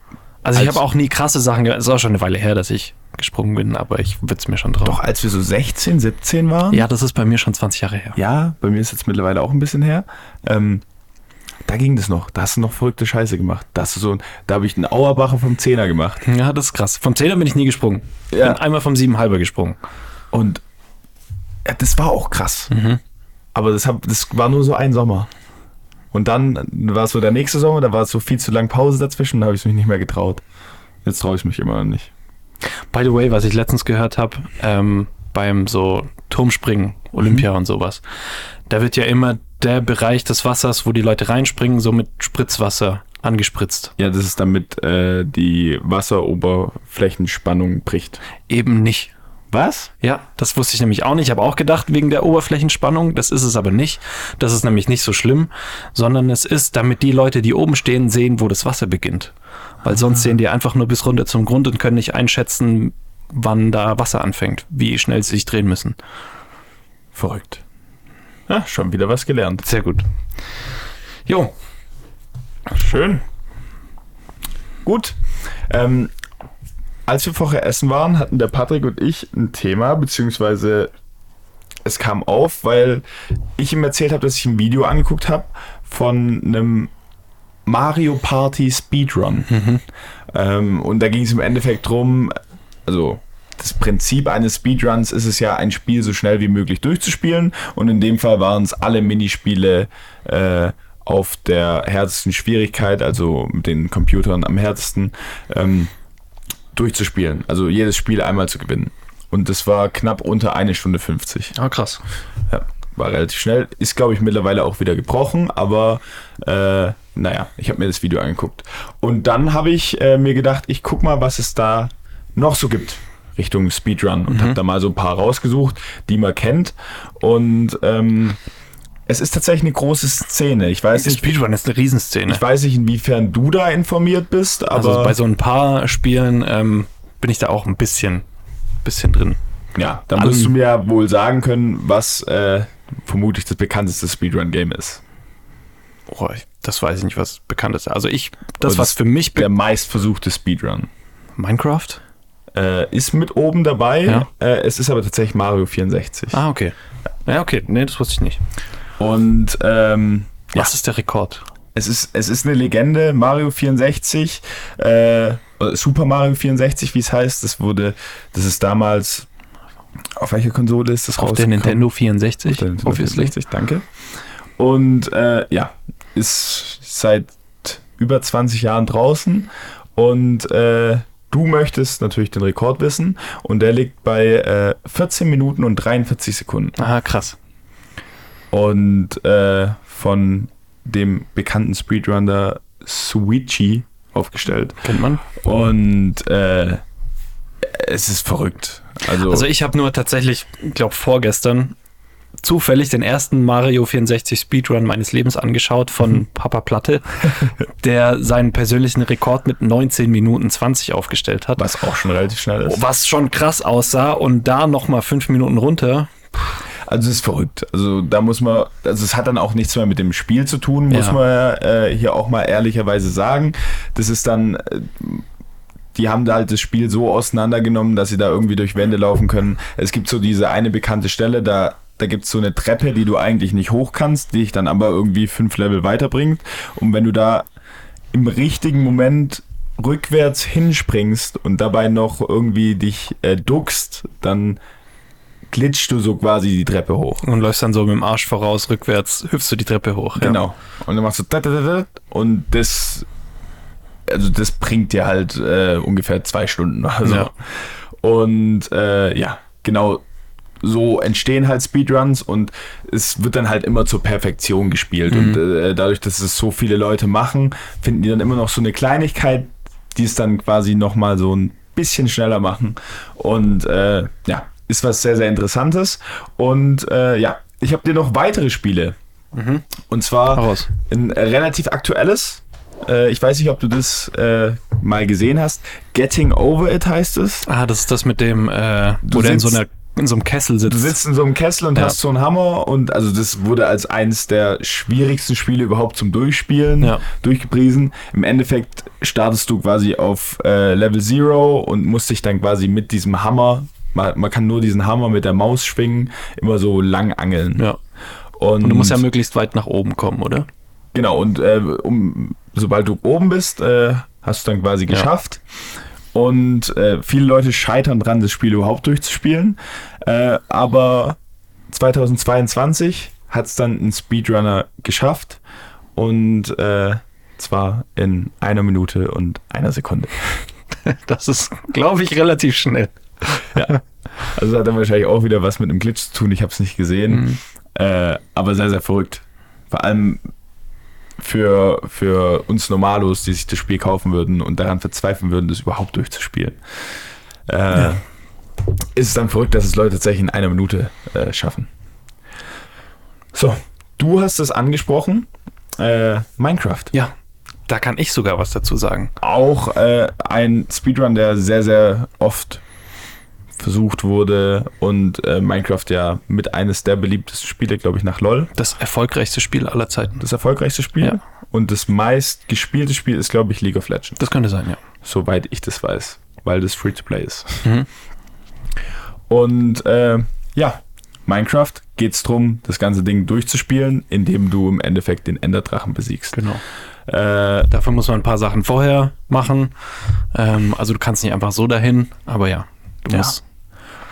Also ich habe auch nie krasse Sachen gemacht. Es ist auch schon eine Weile her, dass ich gesprungen bin, aber ich würde es mir schon trauen. doch als wir so 16, 17 waren. Ja, das ist bei mir schon 20 Jahre her. Ja, bei mir ist jetzt mittlerweile auch ein bisschen her. Ähm, da ging das noch. Da hast du noch verrückte Scheiße gemacht. Da, hast du so, da habe ich einen Auerbacher vom Zehner gemacht. Ja, das ist krass. Vom 10er bin ich nie gesprungen. Ja. Bin einmal vom 7,5er gesprungen. Und ja, das war auch krass. Mhm. Aber das, hab, das war nur so ein Sommer. Und dann war es so der nächste Sommer, da war es so viel zu lang Pause dazwischen, da habe ich es mich nicht mehr getraut. Jetzt traue ich mich immer noch nicht. By the way, was ich letztens gehört habe, ähm, beim so Turmspringen, Olympia und sowas, da wird ja immer der Bereich des Wassers, wo die Leute reinspringen, so mit Spritzwasser angespritzt. Ja, das ist damit äh, die Wasseroberflächenspannung bricht. Eben nicht. Was? Ja, das wusste ich nämlich auch nicht. Ich habe auch gedacht, wegen der Oberflächenspannung. Das ist es aber nicht. Das ist nämlich nicht so schlimm, sondern es ist, damit die Leute, die oben stehen, sehen, wo das Wasser beginnt. Weil sonst sehen die einfach nur bis runter zum Grund und können nicht einschätzen, wann da Wasser anfängt, wie schnell sie sich drehen müssen. Verrückt. Ja, schon wieder was gelernt. Sehr gut. Jo, Schön. Gut. Ähm, als wir vorher essen waren, hatten der Patrick und ich ein Thema, beziehungsweise es kam auf, weil ich ihm erzählt habe, dass ich ein Video angeguckt habe von einem Mario Party Speedrun. Ähm, und da ging es im Endeffekt drum, also das Prinzip eines Speedruns ist es ja, ein Spiel so schnell wie möglich durchzuspielen. Und in dem Fall waren es alle Minispiele äh, auf der härtesten Schwierigkeit, also mit den Computern am härtesten, ähm, durchzuspielen. Also jedes Spiel einmal zu gewinnen. Und das war knapp unter eine Stunde 50. ah, krass. Ja, war relativ schnell. Ist, glaube ich, mittlerweile auch wieder gebrochen, aber äh, naja, ich habe mir das Video angeguckt. Und dann habe ich äh, mir gedacht, ich guck mal, was es da noch so gibt Richtung Speedrun und habe da mal so ein paar rausgesucht, die man kennt. Und ähm, es ist tatsächlich eine große Szene. Ich weiß nicht, Speedrun ist eine Riesenszene. ich weiß nicht, inwiefern du da informiert bist, aber also bei so ein paar Spielen ähm, bin ich da auch ein bisschen, bisschen drin. ja, dann wirst du mir ja wohl sagen können, was äh, vermutlich das bekannteste Speedrun-Game ist. Oh, ich, das weiß ich nicht, was bekannt ist. Also ich, das, Aber was für mich Der meistversuchte Speedrun. Minecraft? Äh, ist mit oben dabei. Ja. Äh, es ist aber tatsächlich Mario 64. Ah, okay. Ja, okay. Nee, das wusste ich nicht. Und ähm, ja, Was ist der Rekord? es ist, es ist eine Legende. Mario 64, äh, Super Mario 64, wie es heißt. Das wurde, das ist damals. Auf welcher Konsole ist das Auf der? Nintendo 64, Auf der Nintendo obviously. 64, danke. Und äh, ja, ist seit über 20 Jahren draußen. Und äh, du möchtest natürlich den Rekord wissen. Und der liegt bei äh, 14 Minuten und 43 Sekunden. Aha, krass. Und äh, von dem bekannten Speedrunner Suichi aufgestellt. Kennt man? Und äh, es ist verrückt. Also, Also ich habe nur tatsächlich, ich glaube vorgestern, zufällig den ersten Mario 64 Speedrun meines Lebens angeschaut von Papa Platte, der seinen persönlichen Rekord mit 19 Minuten 20 aufgestellt hat. was auch schon relativ schnell ist. Was schon krass aussah und da nochmal 5 Minuten runter. Also es ist verrückt. Also da muss man, also es hat dann auch nichts mehr mit dem Spiel zu tun, muss Ja. man äh, hier auch mal ehrlicherweise sagen. Das ist dann, äh, die haben da halt das Spiel so auseinandergenommen, dass sie da irgendwie durch Wände laufen können. Es gibt so diese eine bekannte Stelle, da, da gibt es so eine Treppe, die du eigentlich nicht hoch kannst, die dich dann aber irgendwie fünf Level weiterbringt. Und wenn du da im richtigen Moment rückwärts hinspringst und dabei noch irgendwie dich äh, duckst, dann glitschst du so quasi die Treppe hoch. Und läufst dann so mit dem Arsch voraus, rückwärts, hüpfst du die Treppe hoch. Ja. Genau. Und dann machst du da, da, da, da, und das, also das bringt dir halt äh, ungefähr zwei Stunden oder so. Ja. Und äh, ja, genau so entstehen halt Speedruns und es wird dann halt immer zur Perfektion gespielt. Und äh, dadurch, dass es so viele Leute machen, finden die dann immer noch so eine Kleinigkeit, die es dann quasi nochmal so ein bisschen schneller machen. Und äh, ja, ist was sehr, sehr Interessantes. Und äh, ja, ich habe dir noch weitere Spiele. Und zwar Heraus. ein relativ aktuelles. Äh, ich weiß nicht, ob du das äh, mal gesehen hast. Getting Over It heißt es. Ah, das ist das mit dem, äh, wo der in so, einer, in so einem Kessel sitzt. Du sitzt in so einem Kessel und Ja. hast so einen Hammer und also das wurde als eines der schwierigsten Spiele überhaupt zum Durchspielen Ja. durchgepriesen. Im Endeffekt startest du quasi auf äh, Level Zero und musst dich dann quasi mit diesem Hammer, man, man kann nur diesen Hammer mit der Maus schwingen, immer so lang angeln. ja. Und, Und du musst ja möglichst weit nach oben kommen, oder? Genau, und äh, um, sobald du oben bist, äh, hast du dann quasi Ja. Und äh, viele Leute scheitern dran, das Spiel überhaupt durchzuspielen. Äh, aber 2022 hat es dann ein Speedrunner geschafft. Und äh, zwar in einer Minute und einer Sekunde. Das ist, glaube ich, relativ schnell. Also hat dann wahrscheinlich auch wieder was mit einem Glitch zu tun. Ich habe es nicht gesehen. Äh, aber sehr, sehr verrückt. Vor allem für, für uns Normalos, die sich das Spiel kaufen würden und daran verzweifeln würden, das überhaupt durchzuspielen. Äh, Ist es dann verrückt, dass es Leute tatsächlich in einer Minute äh, schaffen. So, du hast es angesprochen. Äh, Minecraft. Ja, da kann ich sogar was dazu sagen. Auch äh, ein Speedrun, der sehr, sehr oft versucht wurde und äh, Minecraft ja mit eines der beliebtesten Spiele, glaube ich, nach LOL. Das erfolgreichste Spiel aller Zeiten. Das erfolgreichste Spiel. Ja. Und das meist gespielte Spiel ist, glaube ich, League of Legends. Das könnte sein, ja. Soweit ich das weiß, weil das Free-to-Play ist. Mhm. Und äh, ja, Minecraft geht es darum, das ganze Ding durchzuspielen, indem du im Endeffekt den Enderdrachen besiegst. Genau. Äh, Dafür muss man ein paar Sachen vorher machen. Ähm, also du kannst nicht einfach so dahin, aber ja, du Ja. musst.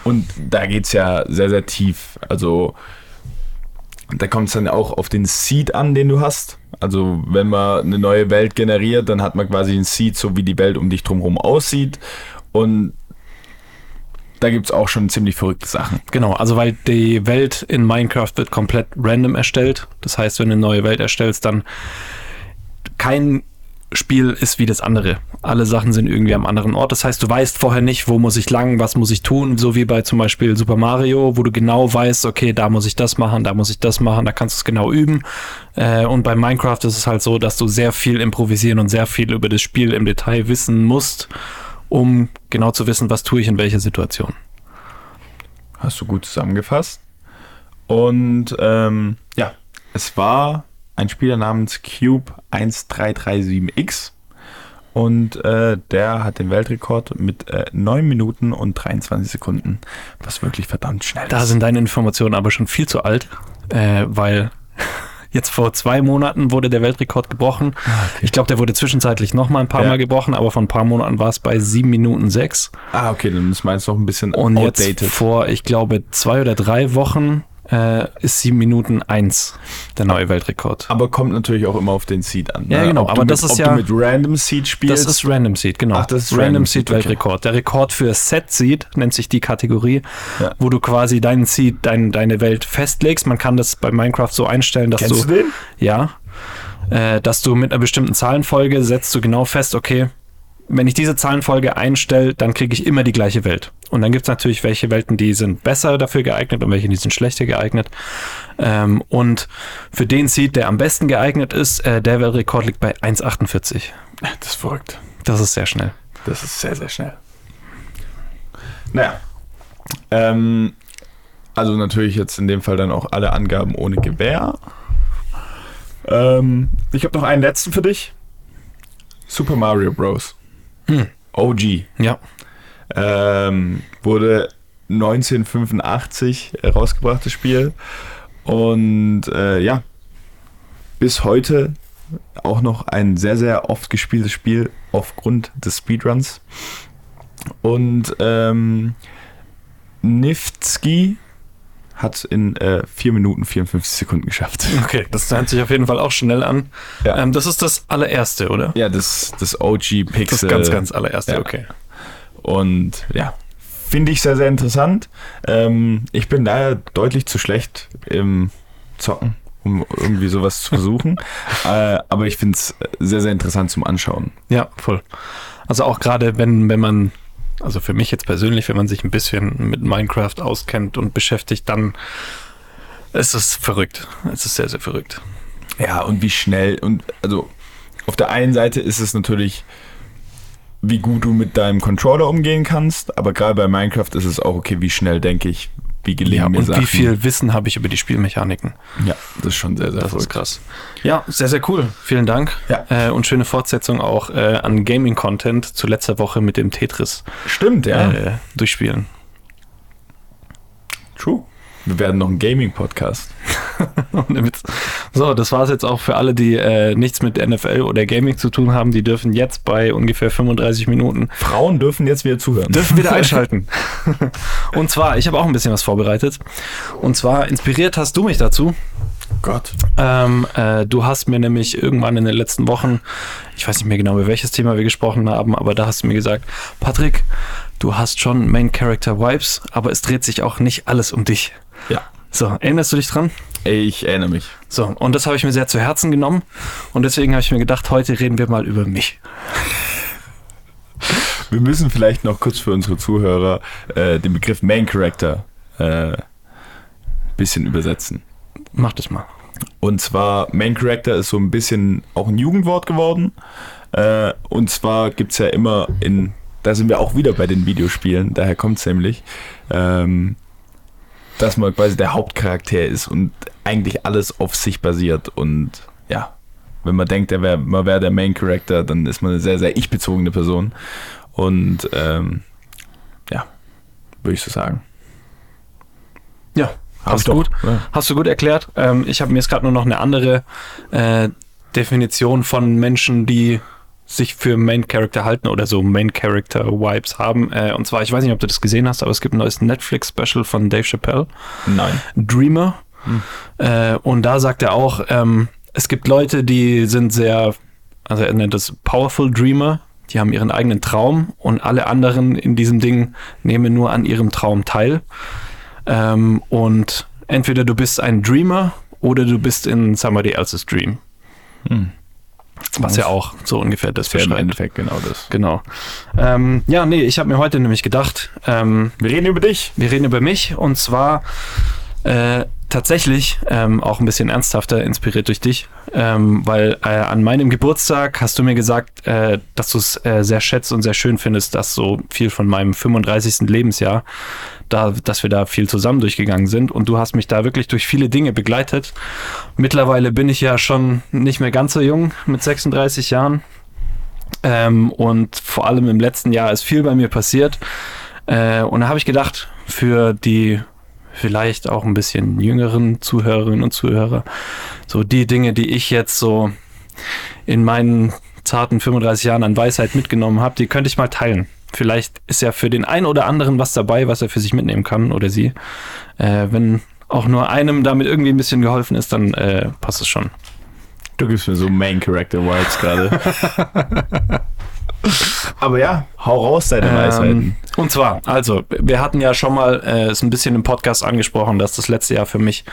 Und da geht es ja sehr, sehr tief. Also da kommt es dann auch auf den Seed an, den du hast. Also wenn man eine neue Welt generiert, dann hat man quasi einen Seed, so wie die Welt um dich drumherum aussieht. Und da gibt es auch schon ziemlich verrückte Sachen. Genau, also weil die Welt in Minecraft wird komplett random erstellt. Das heißt, wenn du eine neue Welt erstellst, dann kein Spiel ist wie das andere. Alle Sachen sind irgendwie am anderen Ort. Das heißt, du weißt vorher nicht, wo muss ich lang, was muss ich tun, so wie bei zum Beispiel Super Mario, wo du genau weißt, okay, da muss ich das machen, da muss ich das machen, da kannst du es genau üben. Äh, und bei Minecraft ist es halt so, dass du sehr viel improvisieren und sehr viel über das Spiel im Detail wissen musst, um genau zu wissen, was tue ich in welcher Situation. Hast du gut zusammengefasst. Und ähm, ja, es war ein Spieler namens Cube 1337X. Und äh, der hat den Weltrekord mit äh, 9 Minuten und 23 Sekunden, was wirklich verdammt schnell Da ist. sind deine Informationen aber schon viel zu alt, äh, weil jetzt vor zwei Monaten wurde der Weltrekord gebrochen. Ich glaube, der wurde zwischenzeitlich noch mal ein paar Ja. Mal gebrochen, aber vor ein paar Monaten war es bei sieben Minuten sechs. Ah, okay, dann ist meins noch ein bisschen Und jetzt outdated. vor, ich glaube, zwei oder drei Wochen äh, ist sieben Minuten eins der neue Weltrekord. aber kommt natürlich auch immer auf den Seed an. Ja, ne? genau, Ob aber du das mit, ist ob ja- du mit Random Seed spielst. Das ist Random Seed, genau. Ach, das ist Random, Random Seed Seed, okay. Weltrekord. Der Rekord für Set Seed nennt sich die Kategorie, Ja. wo du quasi deinen Seed, dein, deine Welt festlegst. Man kann das bei Minecraft so einstellen, dass Kennst du den? Ja. Äh, dass du mit einer bestimmten Zahlenfolge setzt du genau fest, okay, wenn ich diese Zahlenfolge einstelle, dann kriege ich immer die gleiche Welt. Und dann gibt es natürlich welche Welten, die sind besser dafür geeignet und welche, die sind schlechter geeignet. Ähm, und für den Seed, der am besten geeignet ist, äh, der Weltrekord liegt bei 1,48. Das ist verrückt. Das ist sehr schnell. Das ist sehr, sehr schnell. Naja. Ähm, also natürlich jetzt in dem Fall dann auch alle Angaben ohne Gewähr. Ähm, ich habe noch einen letzten für dich. Super Mario Bros. Hm. OG. Ja. Ähm, wurde 1985 rausgebrachtes Spiel. Und äh, ja, bis heute auch noch ein sehr, sehr oft gespieltes Spiel aufgrund des Speedruns. Und ähm, Niftski hat in äh, 4 Minuten 54 Sekunden geschafft. Okay, das hört sich auf jeden Fall auch schnell an. Ja. Ähm, das ist das allererste, oder? Ja, das, das OG Pixel. Das ganz, ganz allererste, ja. okay. Und ja, finde ich sehr, sehr interessant. Ähm, ich bin daher deutlich zu schlecht im Zocken, um irgendwie sowas zu versuchen. äh, aber ich finde es sehr, sehr interessant zum Anschauen. Ja, voll. Also auch gerade, wenn, wenn man Also für mich jetzt persönlich, wenn man sich ein bisschen mit Minecraft auskennt und beschäftigt, dann ist es verrückt. Es ist sehr, sehr verrückt. Ja, und wie schnell und also auf der einen Seite ist es natürlich, wie gut du mit deinem Controller umgehen kannst, aber gerade bei Minecraft ist es auch okay, wie schnell denke ich, wie gelingen Ja, mir und Sachen. wie viel Wissen habe ich über die Spielmechaniken? Ja, das ist schon sehr, sehr Das ist krass. Ja, sehr, sehr cool. Vielen Dank. Ja. Äh, und schöne Fortsetzung auch äh, an Gaming-Content zu letzter Woche mit dem Tetris Stimmt, ja. äh, durchspielen. True. Wir werden noch ein Gaming-Podcast. So, das war es jetzt auch für alle, die äh, nichts mit NFL oder Gaming zu tun haben. Die dürfen jetzt bei ungefähr 35 Minuten Frauen dürfen jetzt wieder zuhören. dürfen wieder einschalten. Und zwar, ich habe auch ein bisschen was vorbereitet. Und zwar inspiriert hast du mich dazu. Gott. Ähm, äh, du hast mir nämlich irgendwann in den letzten Wochen, ich weiß nicht mehr genau, über welches Thema wir gesprochen haben, aber da hast du mir gesagt, Patrick, du hast schon Main Character Vibes, aber es dreht sich auch nicht alles um dich. Ja. So, erinnerst du dich dran? Ich erinnere mich. So, und das habe ich mir sehr zu Herzen genommen und deswegen habe ich mir gedacht, heute reden wir mal über mich. Wir müssen vielleicht noch kurz für unsere Zuhörer äh, den Begriff Main Character äh, bisschen übersetzen. Mach das mal. Und zwar, Main Character ist so ein bisschen auch ein Jugendwort geworden. Äh, und zwar gibt es ja immer in, da sind wir auch wieder bei den Videospielen, daher kommt es nämlich, ähm, dass man quasi der Hauptcharakter ist und eigentlich alles auf sich basiert. Und ja, wenn man denkt, er wär, man wäre der Main Character, dann ist man eine sehr, sehr ich-bezogene Person. Und ähm, ja, würde ich so sagen. Ja, ich doch, gut. ja. Hast du gut erklärt. Ähm, ich habe mir jetzt gerade nur noch eine andere äh, Definition von Menschen, die sich für Main Character halten oder so Main Character Vibes haben. Äh, und zwar, ich weiß nicht, ob du das gesehen hast, aber es gibt ein neues Netflix-Special von Dave Chappelle, Nein. Dreamer. Äh, und da sagt er auch, ähm, es gibt Leute, die sind sehr, also er nennt das Powerful Dreamer, die haben ihren eigenen Traum und alle anderen in diesem Ding nehmen nur an ihrem Traum teil. Ähm, und entweder du bist ein Dreamer oder du bist in somebody else's Dream. Hm. Was ja auch so ungefähr das wäre im beschreibt. Endeffekt genau das. Genau. Ähm, ja, nee, ich habe mir heute nämlich gedacht, ähm, Wir reden über dich. wir reden über mich und zwar äh, tatsächlich ähm, auch ein bisschen ernsthafter inspiriert durch dich, ähm, weil äh, an meinem Geburtstag hast du mir gesagt, äh, dass du es äh, sehr schätzt und sehr schön findest, dass so viel von meinem 35. Lebensjahr, da, dass wir da viel zusammen durchgegangen sind und du hast mich da wirklich durch viele Dinge begleitet. Mittlerweile bin ich ja schon nicht mehr ganz so jung mit 36 Jahren. Ähm, und vor allem im letzten Jahr ist viel bei mir passiert. Äh, und da habe ich gedacht, für die vielleicht auch ein bisschen jüngeren Zuhörerinnen und Zuhörer, so die Dinge, die ich jetzt so in meinen zarten 35 Jahren an Weisheit mitgenommen habe, die könnte ich mal teilen. Vielleicht ist ja für den einen oder anderen was dabei, was er für sich mitnehmen kann oder sie. Äh, wenn auch nur einem damit irgendwie ein bisschen geholfen ist, dann äh, passt es schon. Du gibst mir so Main Character Vibes gerade. Aber ja, hau raus deine Weisheiten. Ähm, und zwar, also, wir hatten ja schon mal äh, es ein bisschen im Podcast angesprochen, dass das letzte Jahr für mich,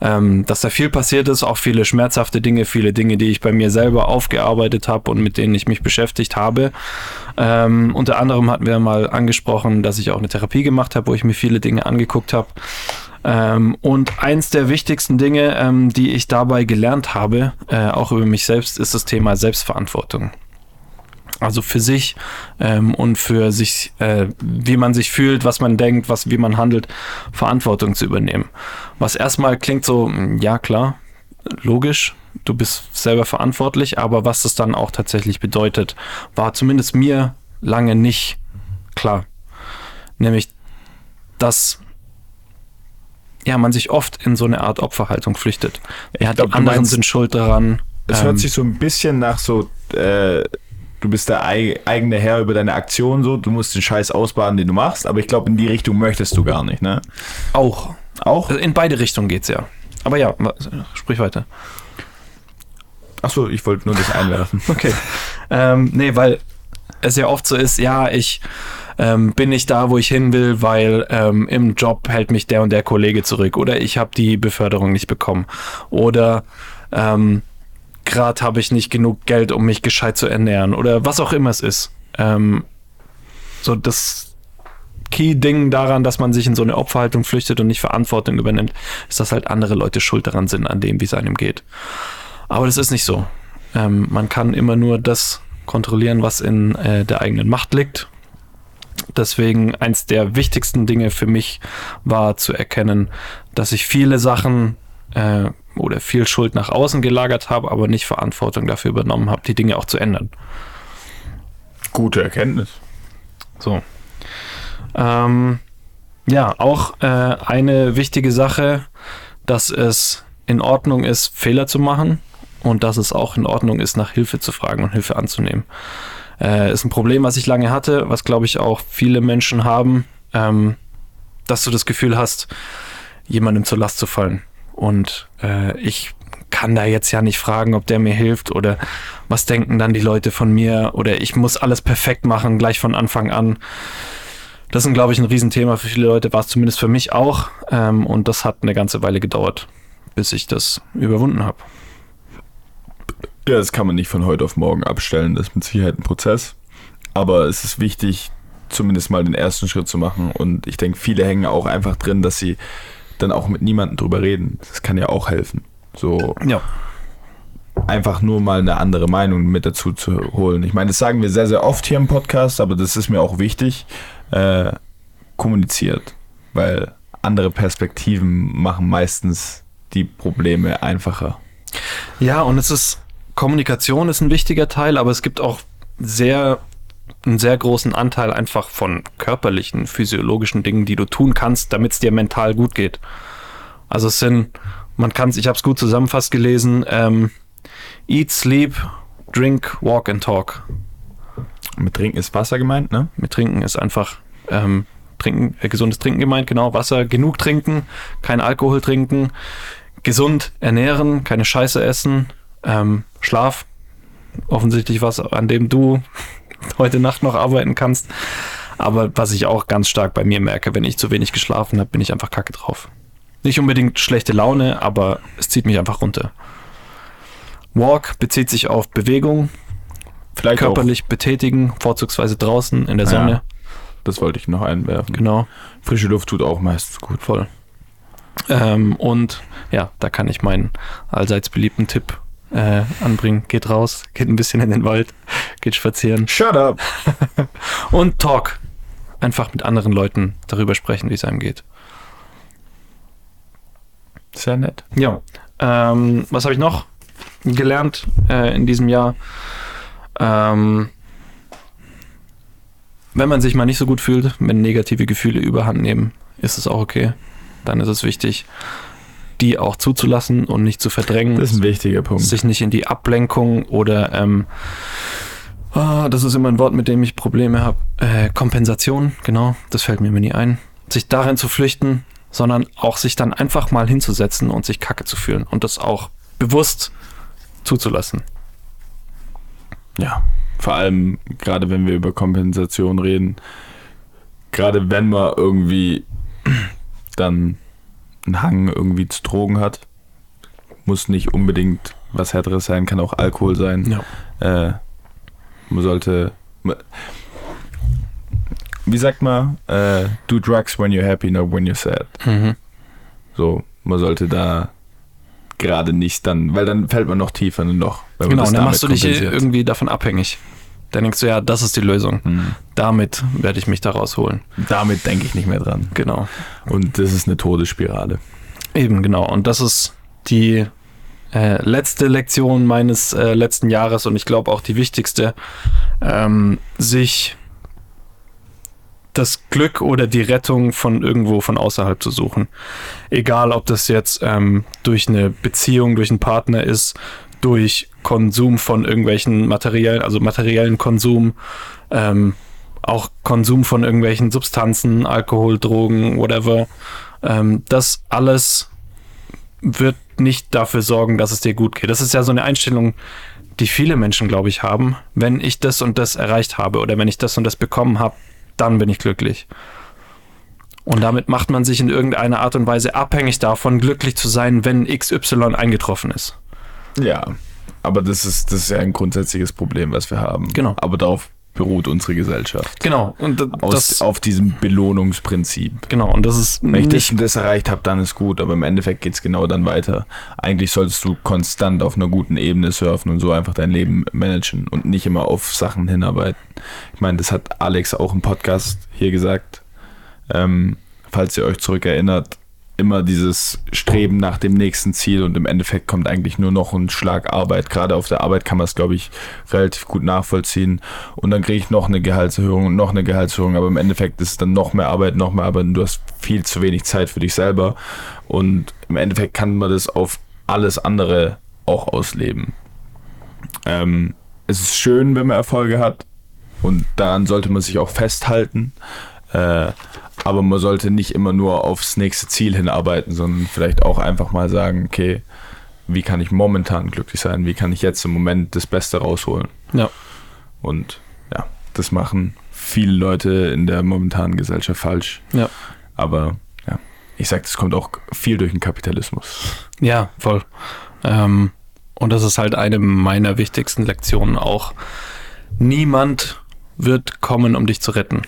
ähm, dass da viel passiert ist, auch viele schmerzhafte Dinge, viele Dinge, die ich bei mir selber aufgearbeitet habe und mit denen ich mich beschäftigt habe. Ähm, unter anderem hatten wir mal angesprochen, dass ich auch eine Therapie gemacht habe, wo ich mir viele Dinge angeguckt habe. Ähm, und eins der wichtigsten Dinge, ähm, die ich dabei gelernt habe, äh, auch über mich selbst, ist das Thema Selbstverantwortung. Also für sich ähm, und für sich, äh, wie man sich fühlt, was man denkt, was, wie man handelt, Verantwortung zu übernehmen. Was erstmal klingt so, mh, ja klar, logisch, du bist selber verantwortlich, aber was das dann auch tatsächlich bedeutet, war zumindest mir lange nicht klar. Nämlich, dass ja, man sich oft in so eine Art Opferhaltung flüchtet. Ja, glaub, die anderen meinst- sind schuld daran. Es Ähm, hört sich so ein bisschen nach so, äh, du bist der ei eigene Herr über deine Aktion so, du musst den Scheiß ausbaden, den du machst, aber ich glaube, in die Richtung möchtest du gar nicht, ne? auch. Auch? In beide Richtungen geht's ja. Aber ja, sprich weiter. Achso, ich wollte nur das einwerfen. Okay. ähm, nee, weil es ja oft so ist, ja, ich ähm, bin nicht da, wo ich hin will, weil ähm, im Job hält mich der und der Kollege zurück oder ich habe die Beförderung nicht bekommen oder ähm, gerade habe ich nicht genug Geld, um mich gescheit zu ernähren oder was auch immer es ist. Ähm, so das Key-Ding daran, dass man sich in so eine Opferhaltung flüchtet und nicht Verantwortung übernimmt, ist, dass halt andere Leute schuld daran sind, an dem, wie es einem geht. Aber das ist nicht so. Ähm, man kann immer nur das kontrollieren, was in äh, der eigenen Macht liegt. Deswegen eins der wichtigsten Dinge für mich war zu erkennen, dass ich viele Sachen äh, oder viel Schuld nach außen gelagert habe, aber nicht Verantwortung dafür übernommen habe, die Dinge auch zu ändern. Gute Erkenntnis. So. Ähm, ja, auch äh, eine wichtige Sache, dass es in Ordnung ist, Fehler zu machen und dass es auch in Ordnung ist, nach Hilfe zu fragen und Hilfe anzunehmen. Äh, ist ein Problem, was ich lange hatte, was glaube ich auch viele Menschen haben, ähm, dass du das Gefühl hast, jemandem zur Last zu fallen. Und äh, ich kann da jetzt ja nicht fragen, ob der mir hilft oder was denken dann die Leute von mir oder ich muss alles perfekt machen, gleich von Anfang an. Das ist, glaube ich, ein Riesenthema für viele Leute, war es zumindest für mich auch. Ähm, und das hat eine ganze Weile gedauert, bis ich das überwunden habe. Ja, das kann man nicht von heute auf morgen abstellen. Das ist mit Sicherheit ein Prozess. Aber es ist wichtig, zumindest mal den ersten Schritt zu machen. Und ich denke, viele hängen auch einfach drin, dass sie dann auch mit niemandem drüber reden. Das kann ja auch helfen. So Ja. einfach nur mal eine andere Meinung mit dazu zu holen. Ich meine, das sagen wir sehr, sehr oft hier im Podcast, aber das ist mir auch wichtig. Äh, kommuniziert. Weil andere Perspektiven machen meistens die Probleme einfacher. Ja, und es ist, Kommunikation ist ein wichtiger Teil, aber es gibt auch sehr, einen sehr großen Anteil einfach von körperlichen, physiologischen Dingen, die du tun kannst, damit es dir mental gut geht. Also es sind, man kann es, ich habe es gut zusammenfasst gelesen, ähm, eat, sleep, drink, walk and talk. Mit Trinken ist Wasser gemeint, ne? Mit Trinken ist einfach ähm, trinken, äh, gesundes Trinken gemeint, genau, Wasser, genug trinken, kein Alkohol trinken, gesund ernähren, keine Scheiße essen, ähm, Schlaf, offensichtlich was, an dem du heute Nacht noch arbeiten kannst. Aber was ich auch ganz stark bei mir merke, wenn ich zu wenig geschlafen habe, bin ich einfach kacke drauf. Nicht unbedingt schlechte Laune, aber es zieht mich einfach runter. Walk bezieht sich auf Bewegung, Vielleicht körperlich betätigen, vorzugsweise draußen in der Ja. Sonne. auch, das wollte ich noch einwerfen. Genau. Frische Luft tut auch meistens gut. Voll. Ähm, und ja, da kann ich meinen allseits beliebten Tipp äh, anbringen. Geht raus, geht ein bisschen in den Wald, geht spazieren Shut up! und talk. Einfach mit anderen Leuten darüber sprechen, wie es einem geht. Sehr nett. Ja. Ähm, was habe ich noch gelernt äh, in diesem Jahr? Ähm, wenn man sich mal nicht so gut fühlt, wenn negative Gefühle überhand nehmen, ist es auch okay. Dann ist es wichtig, die auch zuzulassen und nicht zu verdrängen. Das ist ein wichtiger Punkt. sich nicht in die Ablenkung oder ähm, ah, das ist immer ein Wort, mit dem ich Probleme habe. Äh, Kompensation, genau, das fällt mir immer nie ein. Sich darin zu flüchten, sondern auch sich dann einfach mal hinzusetzen und sich kacke zu fühlen und das auch bewusst zuzulassen. Ja, vor allem gerade wenn wir über Kompensation reden, gerade wenn man irgendwie dann einen Hang irgendwie zu Drogen hat, muss nicht unbedingt was härteres sein, kann auch Alkohol sein. Ja. Äh, man sollte, wie sagt man, äh, do drugs when you're happy, not when you're sad. Mhm. So, man sollte da gerade nicht dann, weil dann fällt man noch tiefer in ein Loch. wenn man Genau, dann machst du dich irgendwie davon abhängig. Dann denkst du, ja, das ist die Lösung. Hm. Damit werde ich mich da rausholen. Damit denke ich nicht mehr dran. Genau. Und das ist eine Todesspirale. Eben, genau. Und das ist die äh, letzte Lektion meines äh, letzten Jahres und ich glaube auch die wichtigste, ähm, sich das Glück oder die Rettung von irgendwo von außerhalb zu suchen. Egal, ob das jetzt ähm, durch eine Beziehung, durch einen Partner ist, durch Konsum von irgendwelchen materiellen, also materiellen Konsum, ähm, auch Konsum von irgendwelchen Substanzen, Alkohol, Drogen, whatever. Ähm, das alles wird nicht dafür sorgen, dass es dir gut geht. Das ist ja so eine Einstellung, die viele Menschen, glaube ich, haben. Wenn ich das und das erreicht habe oder wenn ich das und das bekommen habe, dann bin ich glücklich. Und damit macht man sich in irgendeiner Art und Weise abhängig davon, glücklich zu sein, wenn XY eingetroffen ist. Ja, aber das ist, das ist ja ein grundsätzliches Problem, was wir haben. Genau. Aber darauf beruht unsere Gesellschaft. Genau. Und d- Aus, das, auf diesem Belohnungsprinzip. genau. Und das ist Wenn ich das und das erreicht habe, dann ist gut, aber im Endeffekt geht es genau dann weiter. Eigentlich solltest du konstant auf einer guten Ebene surfen und so einfach dein Leben managen und nicht immer auf Sachen hinarbeiten. Ich meine, das hat Alex auch im Podcast hier gesagt. Ähm, falls ihr euch zurückerinnert, immer dieses Streben nach dem nächsten Ziel und im Endeffekt kommt eigentlich nur noch ein Schlag Arbeit. Gerade auf der Arbeit kann man es, glaube ich, relativ gut nachvollziehen. Und dann kriege ich noch eine Gehaltserhöhung und noch eine Gehaltserhöhung, aber im Endeffekt ist es dann noch mehr Arbeit, noch mehr Arbeit und du hast viel zu wenig Zeit für dich selber. Und im Endeffekt kann man das auf alles andere auch ausleben. Ähm, es ist schön, wenn man Erfolge hat und daran sollte man sich auch festhalten. Äh, aber man sollte nicht immer nur aufs nächste Ziel hinarbeiten, sondern vielleicht auch einfach mal sagen, okay, wie kann ich momentan glücklich sein? Wie kann ich jetzt im Moment das Beste rausholen? ja. Und ja, das machen viele Leute in der momentanen Gesellschaft falsch. Ja. Aber ja, ich sag, das kommt auch viel durch den Kapitalismus. Ja, voll. Ähm, und das ist halt eine meiner wichtigsten Lektionen auch. Niemand wird kommen, um dich zu retten.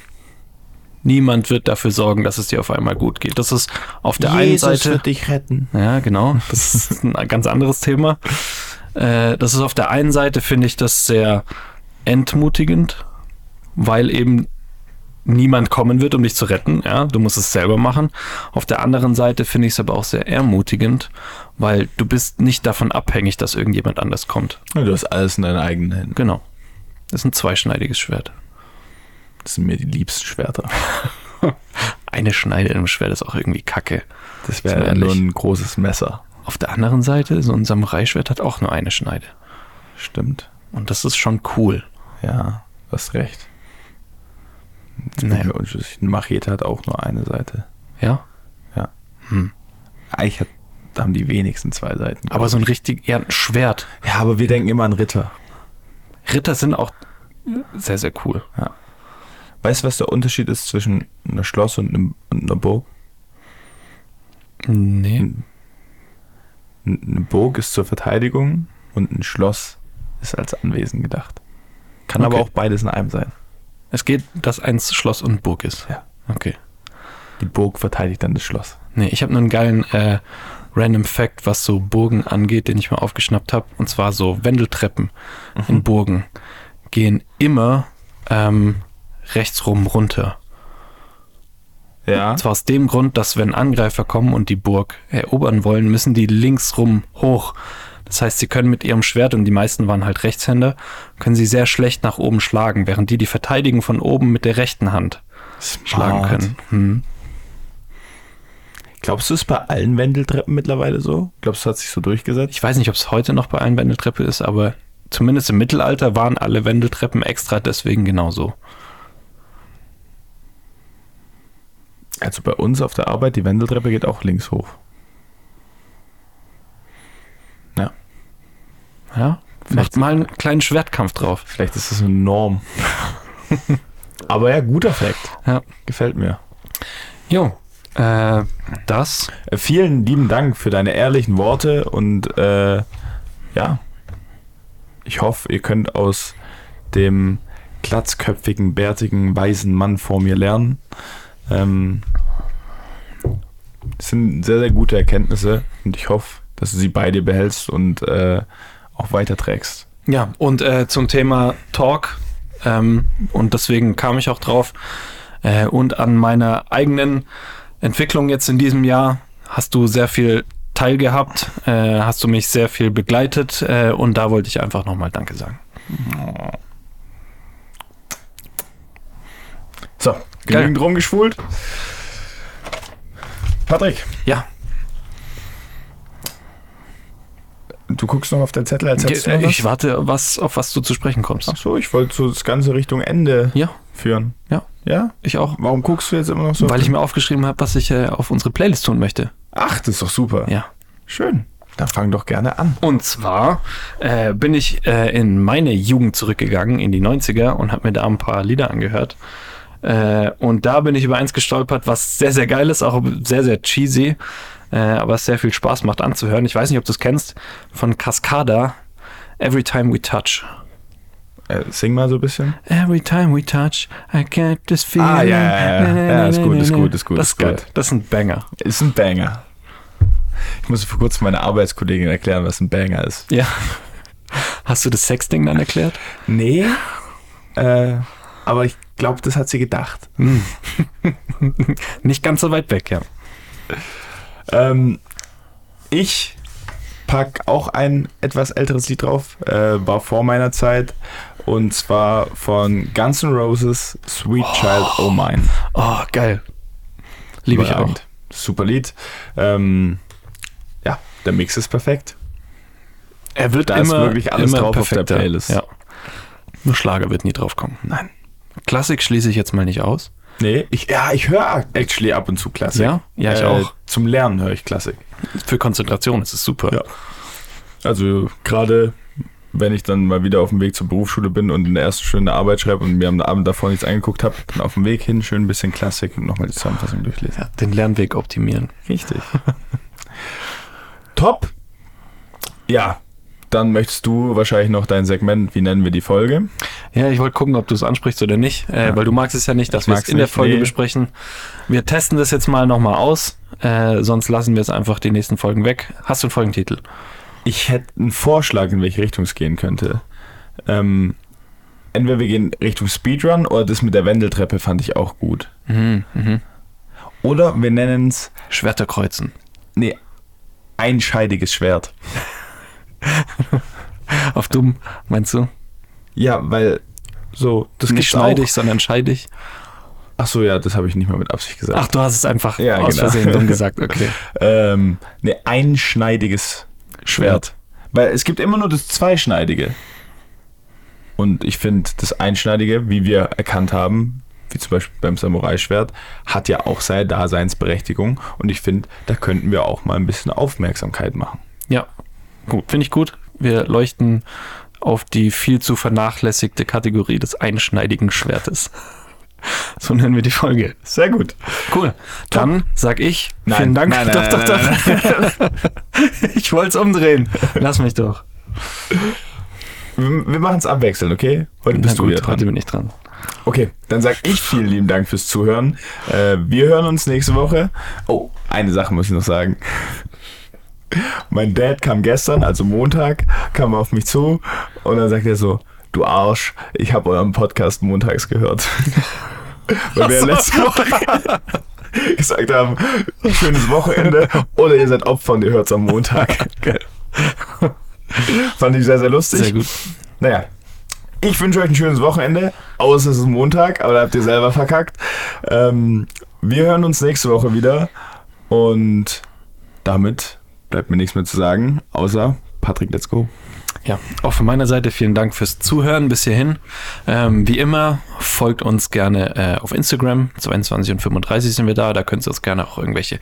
Niemand wird dafür sorgen, dass es dir auf einmal gut geht. Das ist auf der einen Seite. dich retten. Ja, genau. Das ist ein ganz anderes Thema. Äh, das ist auf der einen Seite, finde ich das sehr entmutigend, weil eben niemand kommen wird, um dich zu retten. Ja, du musst es selber machen. Auf der anderen Seite finde ich es aber auch sehr ermutigend, weil du bist nicht davon abhängig, dass irgendjemand anders kommt. Du hast alles in deinen eigenen Händen. Genau. Das ist ein zweischneidiges Schwert. Das sind mir die liebsten Schwerter. Eine Schneide im Schwert ist auch irgendwie kacke. Das wäre nur ein großes Messer. Auf der anderen Seite, so ein Samurai-Schwert hat auch nur eine Schneide. Stimmt. Und das ist schon cool. Ja, du hast recht. Naja. Ein Machete hat auch nur eine Seite. Ja. Ja. Hm. Eigentlich hat, haben die wenigsten zwei Seiten. Aber so ein richtig, ja, ein Schwert. ja, aber wir denken immer an Ritter. Ritter sind auch sehr, sehr cool. Weißt du, was der Unterschied ist zwischen einer Schloss und, einem, und einer Burg? Nee. Ein- Eine Burg ist zur Verteidigung und ein Schloss ist als Anwesen gedacht. Kann aber Okay. auch beides in einem sein. Es geht, dass eins Schloss und Burg ist. Ja. Okay. Die Burg verteidigt dann das Schloss. Nee, ich habe einen geilen äh, Random Fact, was so Burgen angeht, den ich mal aufgeschnappt habe. Und zwar so Wendeltreppen in Burgen gehen immer ähm, rechtsrum runter. Ja. Und zwar aus dem Grund, dass wenn Angreifer kommen und die Burg erobern wollen, müssen die linksrum hoch. Das heißt, sie können mit ihrem Schwert, und die meisten waren halt Rechtshänder, können sie sehr schlecht nach oben schlagen, während die die verteidigen von oben mit der rechten Hand schlagen können. Hm. Glaubst du, es ist bei allen Wendeltreppen mittlerweile so? Glaubst du, es hat sich so durchgesetzt? Ich weiß nicht, ob es heute noch bei allen Wendeltreppe ist, aber zumindest im Mittelalter waren alle Wendeltreppen extra deswegen genauso. Also bei uns auf der Arbeit, die Wendeltreppe geht auch links hoch. Ja. Ja, Vielleicht- macht mal einen kleinen Schwertkampf drauf. Vielleicht ist das eine Norm. Aber ja, guter Fact. Ja. Gefällt mir. Jo, äh, das Äh, vielen lieben Dank für deine ehrlichen Worte und äh, ja, ich hoffe, ihr könnt aus dem glatzköpfigen, bärtigen, weisen Mann vor mir lernen. Ähm, das sind sehr, sehr gute Erkenntnisse und ich hoffe, dass du sie bei dir behältst und äh, auch weiterträgst. Ja, und äh, zum Thema Talk, ähm, und deswegen kam ich auch drauf, äh, und an meiner eigenen Entwicklung jetzt in diesem Jahr hast du sehr viel teilgehabt, äh, hast du mich sehr viel begleitet äh, und da wollte ich einfach nochmal Danke sagen. So. Genügend rumgeschwult. Patrick, Ja, du guckst noch auf den Zettel, als hättest du äh, was? ich warte, was, auf was du zu sprechen kommst. Ach so, ich wollte so das Ganze Richtung Ende Ja, führen. Ja. Ja? ich auch. Warum guckst du jetzt immer noch so? Weil ich mir aufgeschrieben habe, was ich äh, auf unsere Playlist tun möchte. Ach, das ist doch super. Ja. Schön. Dann fang doch gerne an. Und zwar äh, bin ich äh, in meine Jugend zurückgegangen, in die 90er, und habe mir da ein paar Lieder angehört. Äh, und da bin ich über eins gestolpert, was sehr, sehr geil ist, auch sehr, sehr cheesy, äh, aber es sehr viel Spaß macht anzuhören. Ich weiß nicht, ob du es kennst, von Cascada, Every Time We Touch. Äh, sing mal so ein bisschen. Every time we touch, I get this feeling. Ah, ja, ja, ja. Ja, ist gut, ist gut, ist gut, Das ist geil. gut. Das ist ein Banger. Ist ein Banger. Ich musste vor kurzem meiner Arbeitskollegin erklären, was ein Banger ist. Ja. Hast du das Sexding dann erklärt? Nee. Äh, aber ich glaube, das hat sie gedacht. Nicht ganz so weit weg, ja. Ähm, ich pack auch ein etwas älteres Lied drauf, äh, war vor meiner Zeit und zwar von Guns N' Roses Sweet Child O' Mine. Oh, geil. Liebe ich auch. Super Lied. Ähm, ja, der Mix ist perfekt. Er wird Da ist immer, wirklich alles immer drauf auf der. Playlist. Ja. Nur Schlager wird nie drauf kommen. Nein. Klassik schließe ich jetzt mal nicht aus. Nee, ich, ja, ich höre actually ab und zu Klassik. Ja? Ja, ich Äh, auch. Zum Lernen höre ich Klassik. Für Konzentration ist es super. Ja. Also gerade wenn ich dann mal wieder auf dem Weg zur Berufsschule bin und in der ersten Stunde Arbeit schreibe und mir am Abend davor nichts angeguckt habe, dann auf dem Weg hin schön ein bisschen Klassik und nochmal die Zusammenfassung durchlesen. Ja, den Lernweg optimieren. Richtig. Top. Ja, dann möchtest du wahrscheinlich noch dein Segment, wie nennen wir die Folge? Ja, ich wollte gucken, ob du es ansprichst oder nicht, äh, Ja. weil du magst es ja nicht, dass wir es in der Folge nee. besprechen. Wir testen das jetzt mal nochmal aus, äh, sonst lassen wir es einfach die nächsten Folgen weg. Hast du einen Folgentitel? Ich hätte einen Vorschlag, in welche Richtung es gehen könnte. Ähm, entweder wir gehen Richtung Speedrun oder das mit der Wendeltreppe fand ich auch gut. Mhm, mhm. Oder wir nennen es, Schwerter kreuzen. nee, einscheidiges Schwert. Auf dumm, meinst du? Ja, weil so, das nicht schneidig, sondern scheidig. Ach so, ja, das habe ich nicht mal mit Absicht gesagt. Ach, du hast es einfach Ja, aus genau. Versehen dumm gesagt, okay. Ähm, ne, einschneidiges Schwert. Weil es gibt immer nur das Zweischneidige. Und ich finde, das Einschneidige, wie wir erkannt haben, wie zum Beispiel beim Samurai-Schwert, hat ja auch seine Daseinsberechtigung. Und ich finde, da könnten wir auch mal ein bisschen Aufmerksamkeit machen. Ja, gut, finde ich gut. Wir leuchten auf die viel zu vernachlässigte Kategorie des einschneidigen Schwertes. So nennen wir die Folge. Sehr gut. Cool. Dann sag ich Nein, vielen Dank. nein, doch, nein, doch, nein, doch. ich wollte es umdrehen. Lass mich doch. Wir, machen es abwechselnd, okay? Heute bist Na du gut, heute dran. bin ich dran. Okay, dann sag ich vielen lieben Dank fürs Zuhören. Äh, wir hören uns nächste Woche. Oh, eine Sache muss ich noch sagen. Mein Dad kam gestern, also Montag, kam auf mich zu und dann sagt er so, du Arsch, ich habe euren Podcast montags gehört. Weil wir so. letzte Woche gesagt haben, schönes Wochenende oder ihr seid Opfer und ihr hört es am Montag. Fand ich sehr, sehr lustig. Sehr gut. Naja, ich wünsche euch ein schönes Wochenende, außer es ist Montag, aber da habt ihr selber verkackt. Ähm, wir hören uns nächste Woche wieder und damit bleibt mir nichts mehr zu sagen, außer Patrick, let's go. Ja, auch von meiner Seite vielen Dank fürs Zuhören bis hierhin. Ähm, wie immer, folgt uns gerne äh, auf Instagram. 22 und 35 sind wir da. Da könnt ihr uns gerne auch irgendwelche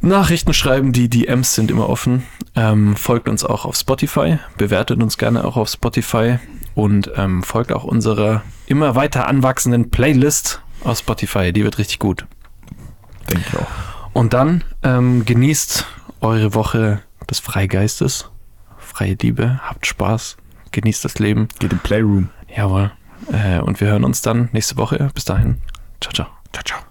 Nachrichten schreiben. Die DMs sind immer offen. Ähm, folgt uns auch auf Spotify. Bewertet uns gerne auch auf Spotify. Und ähm, folgt auch unserer immer weiter anwachsenden Playlist auf Spotify. Die wird richtig gut. Denke ich auch. Und dann ähm, genießt eure Woche des Freigeistes. Freie Liebe, habt Spaß, genießt das Leben. Geht im Playroom. Jawohl. Äh, und wir hören uns dann nächste Woche. Bis dahin. Ciao, ciao. Ciao, ciao.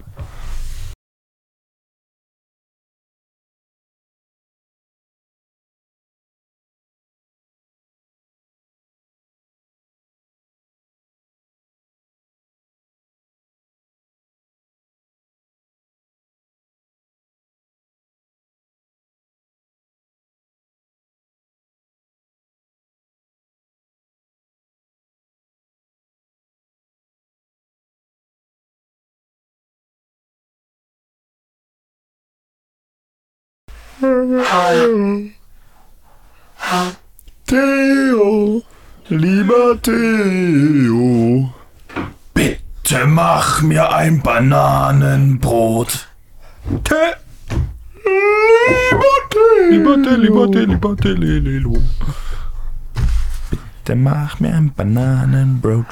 Theo, lieber Theo, bitte mach mir ein Bananenbrot. Te lieber Theo, lieber Theo, lieber Theo, lieber Theo, Bitte mach mir ein Bananenbrot.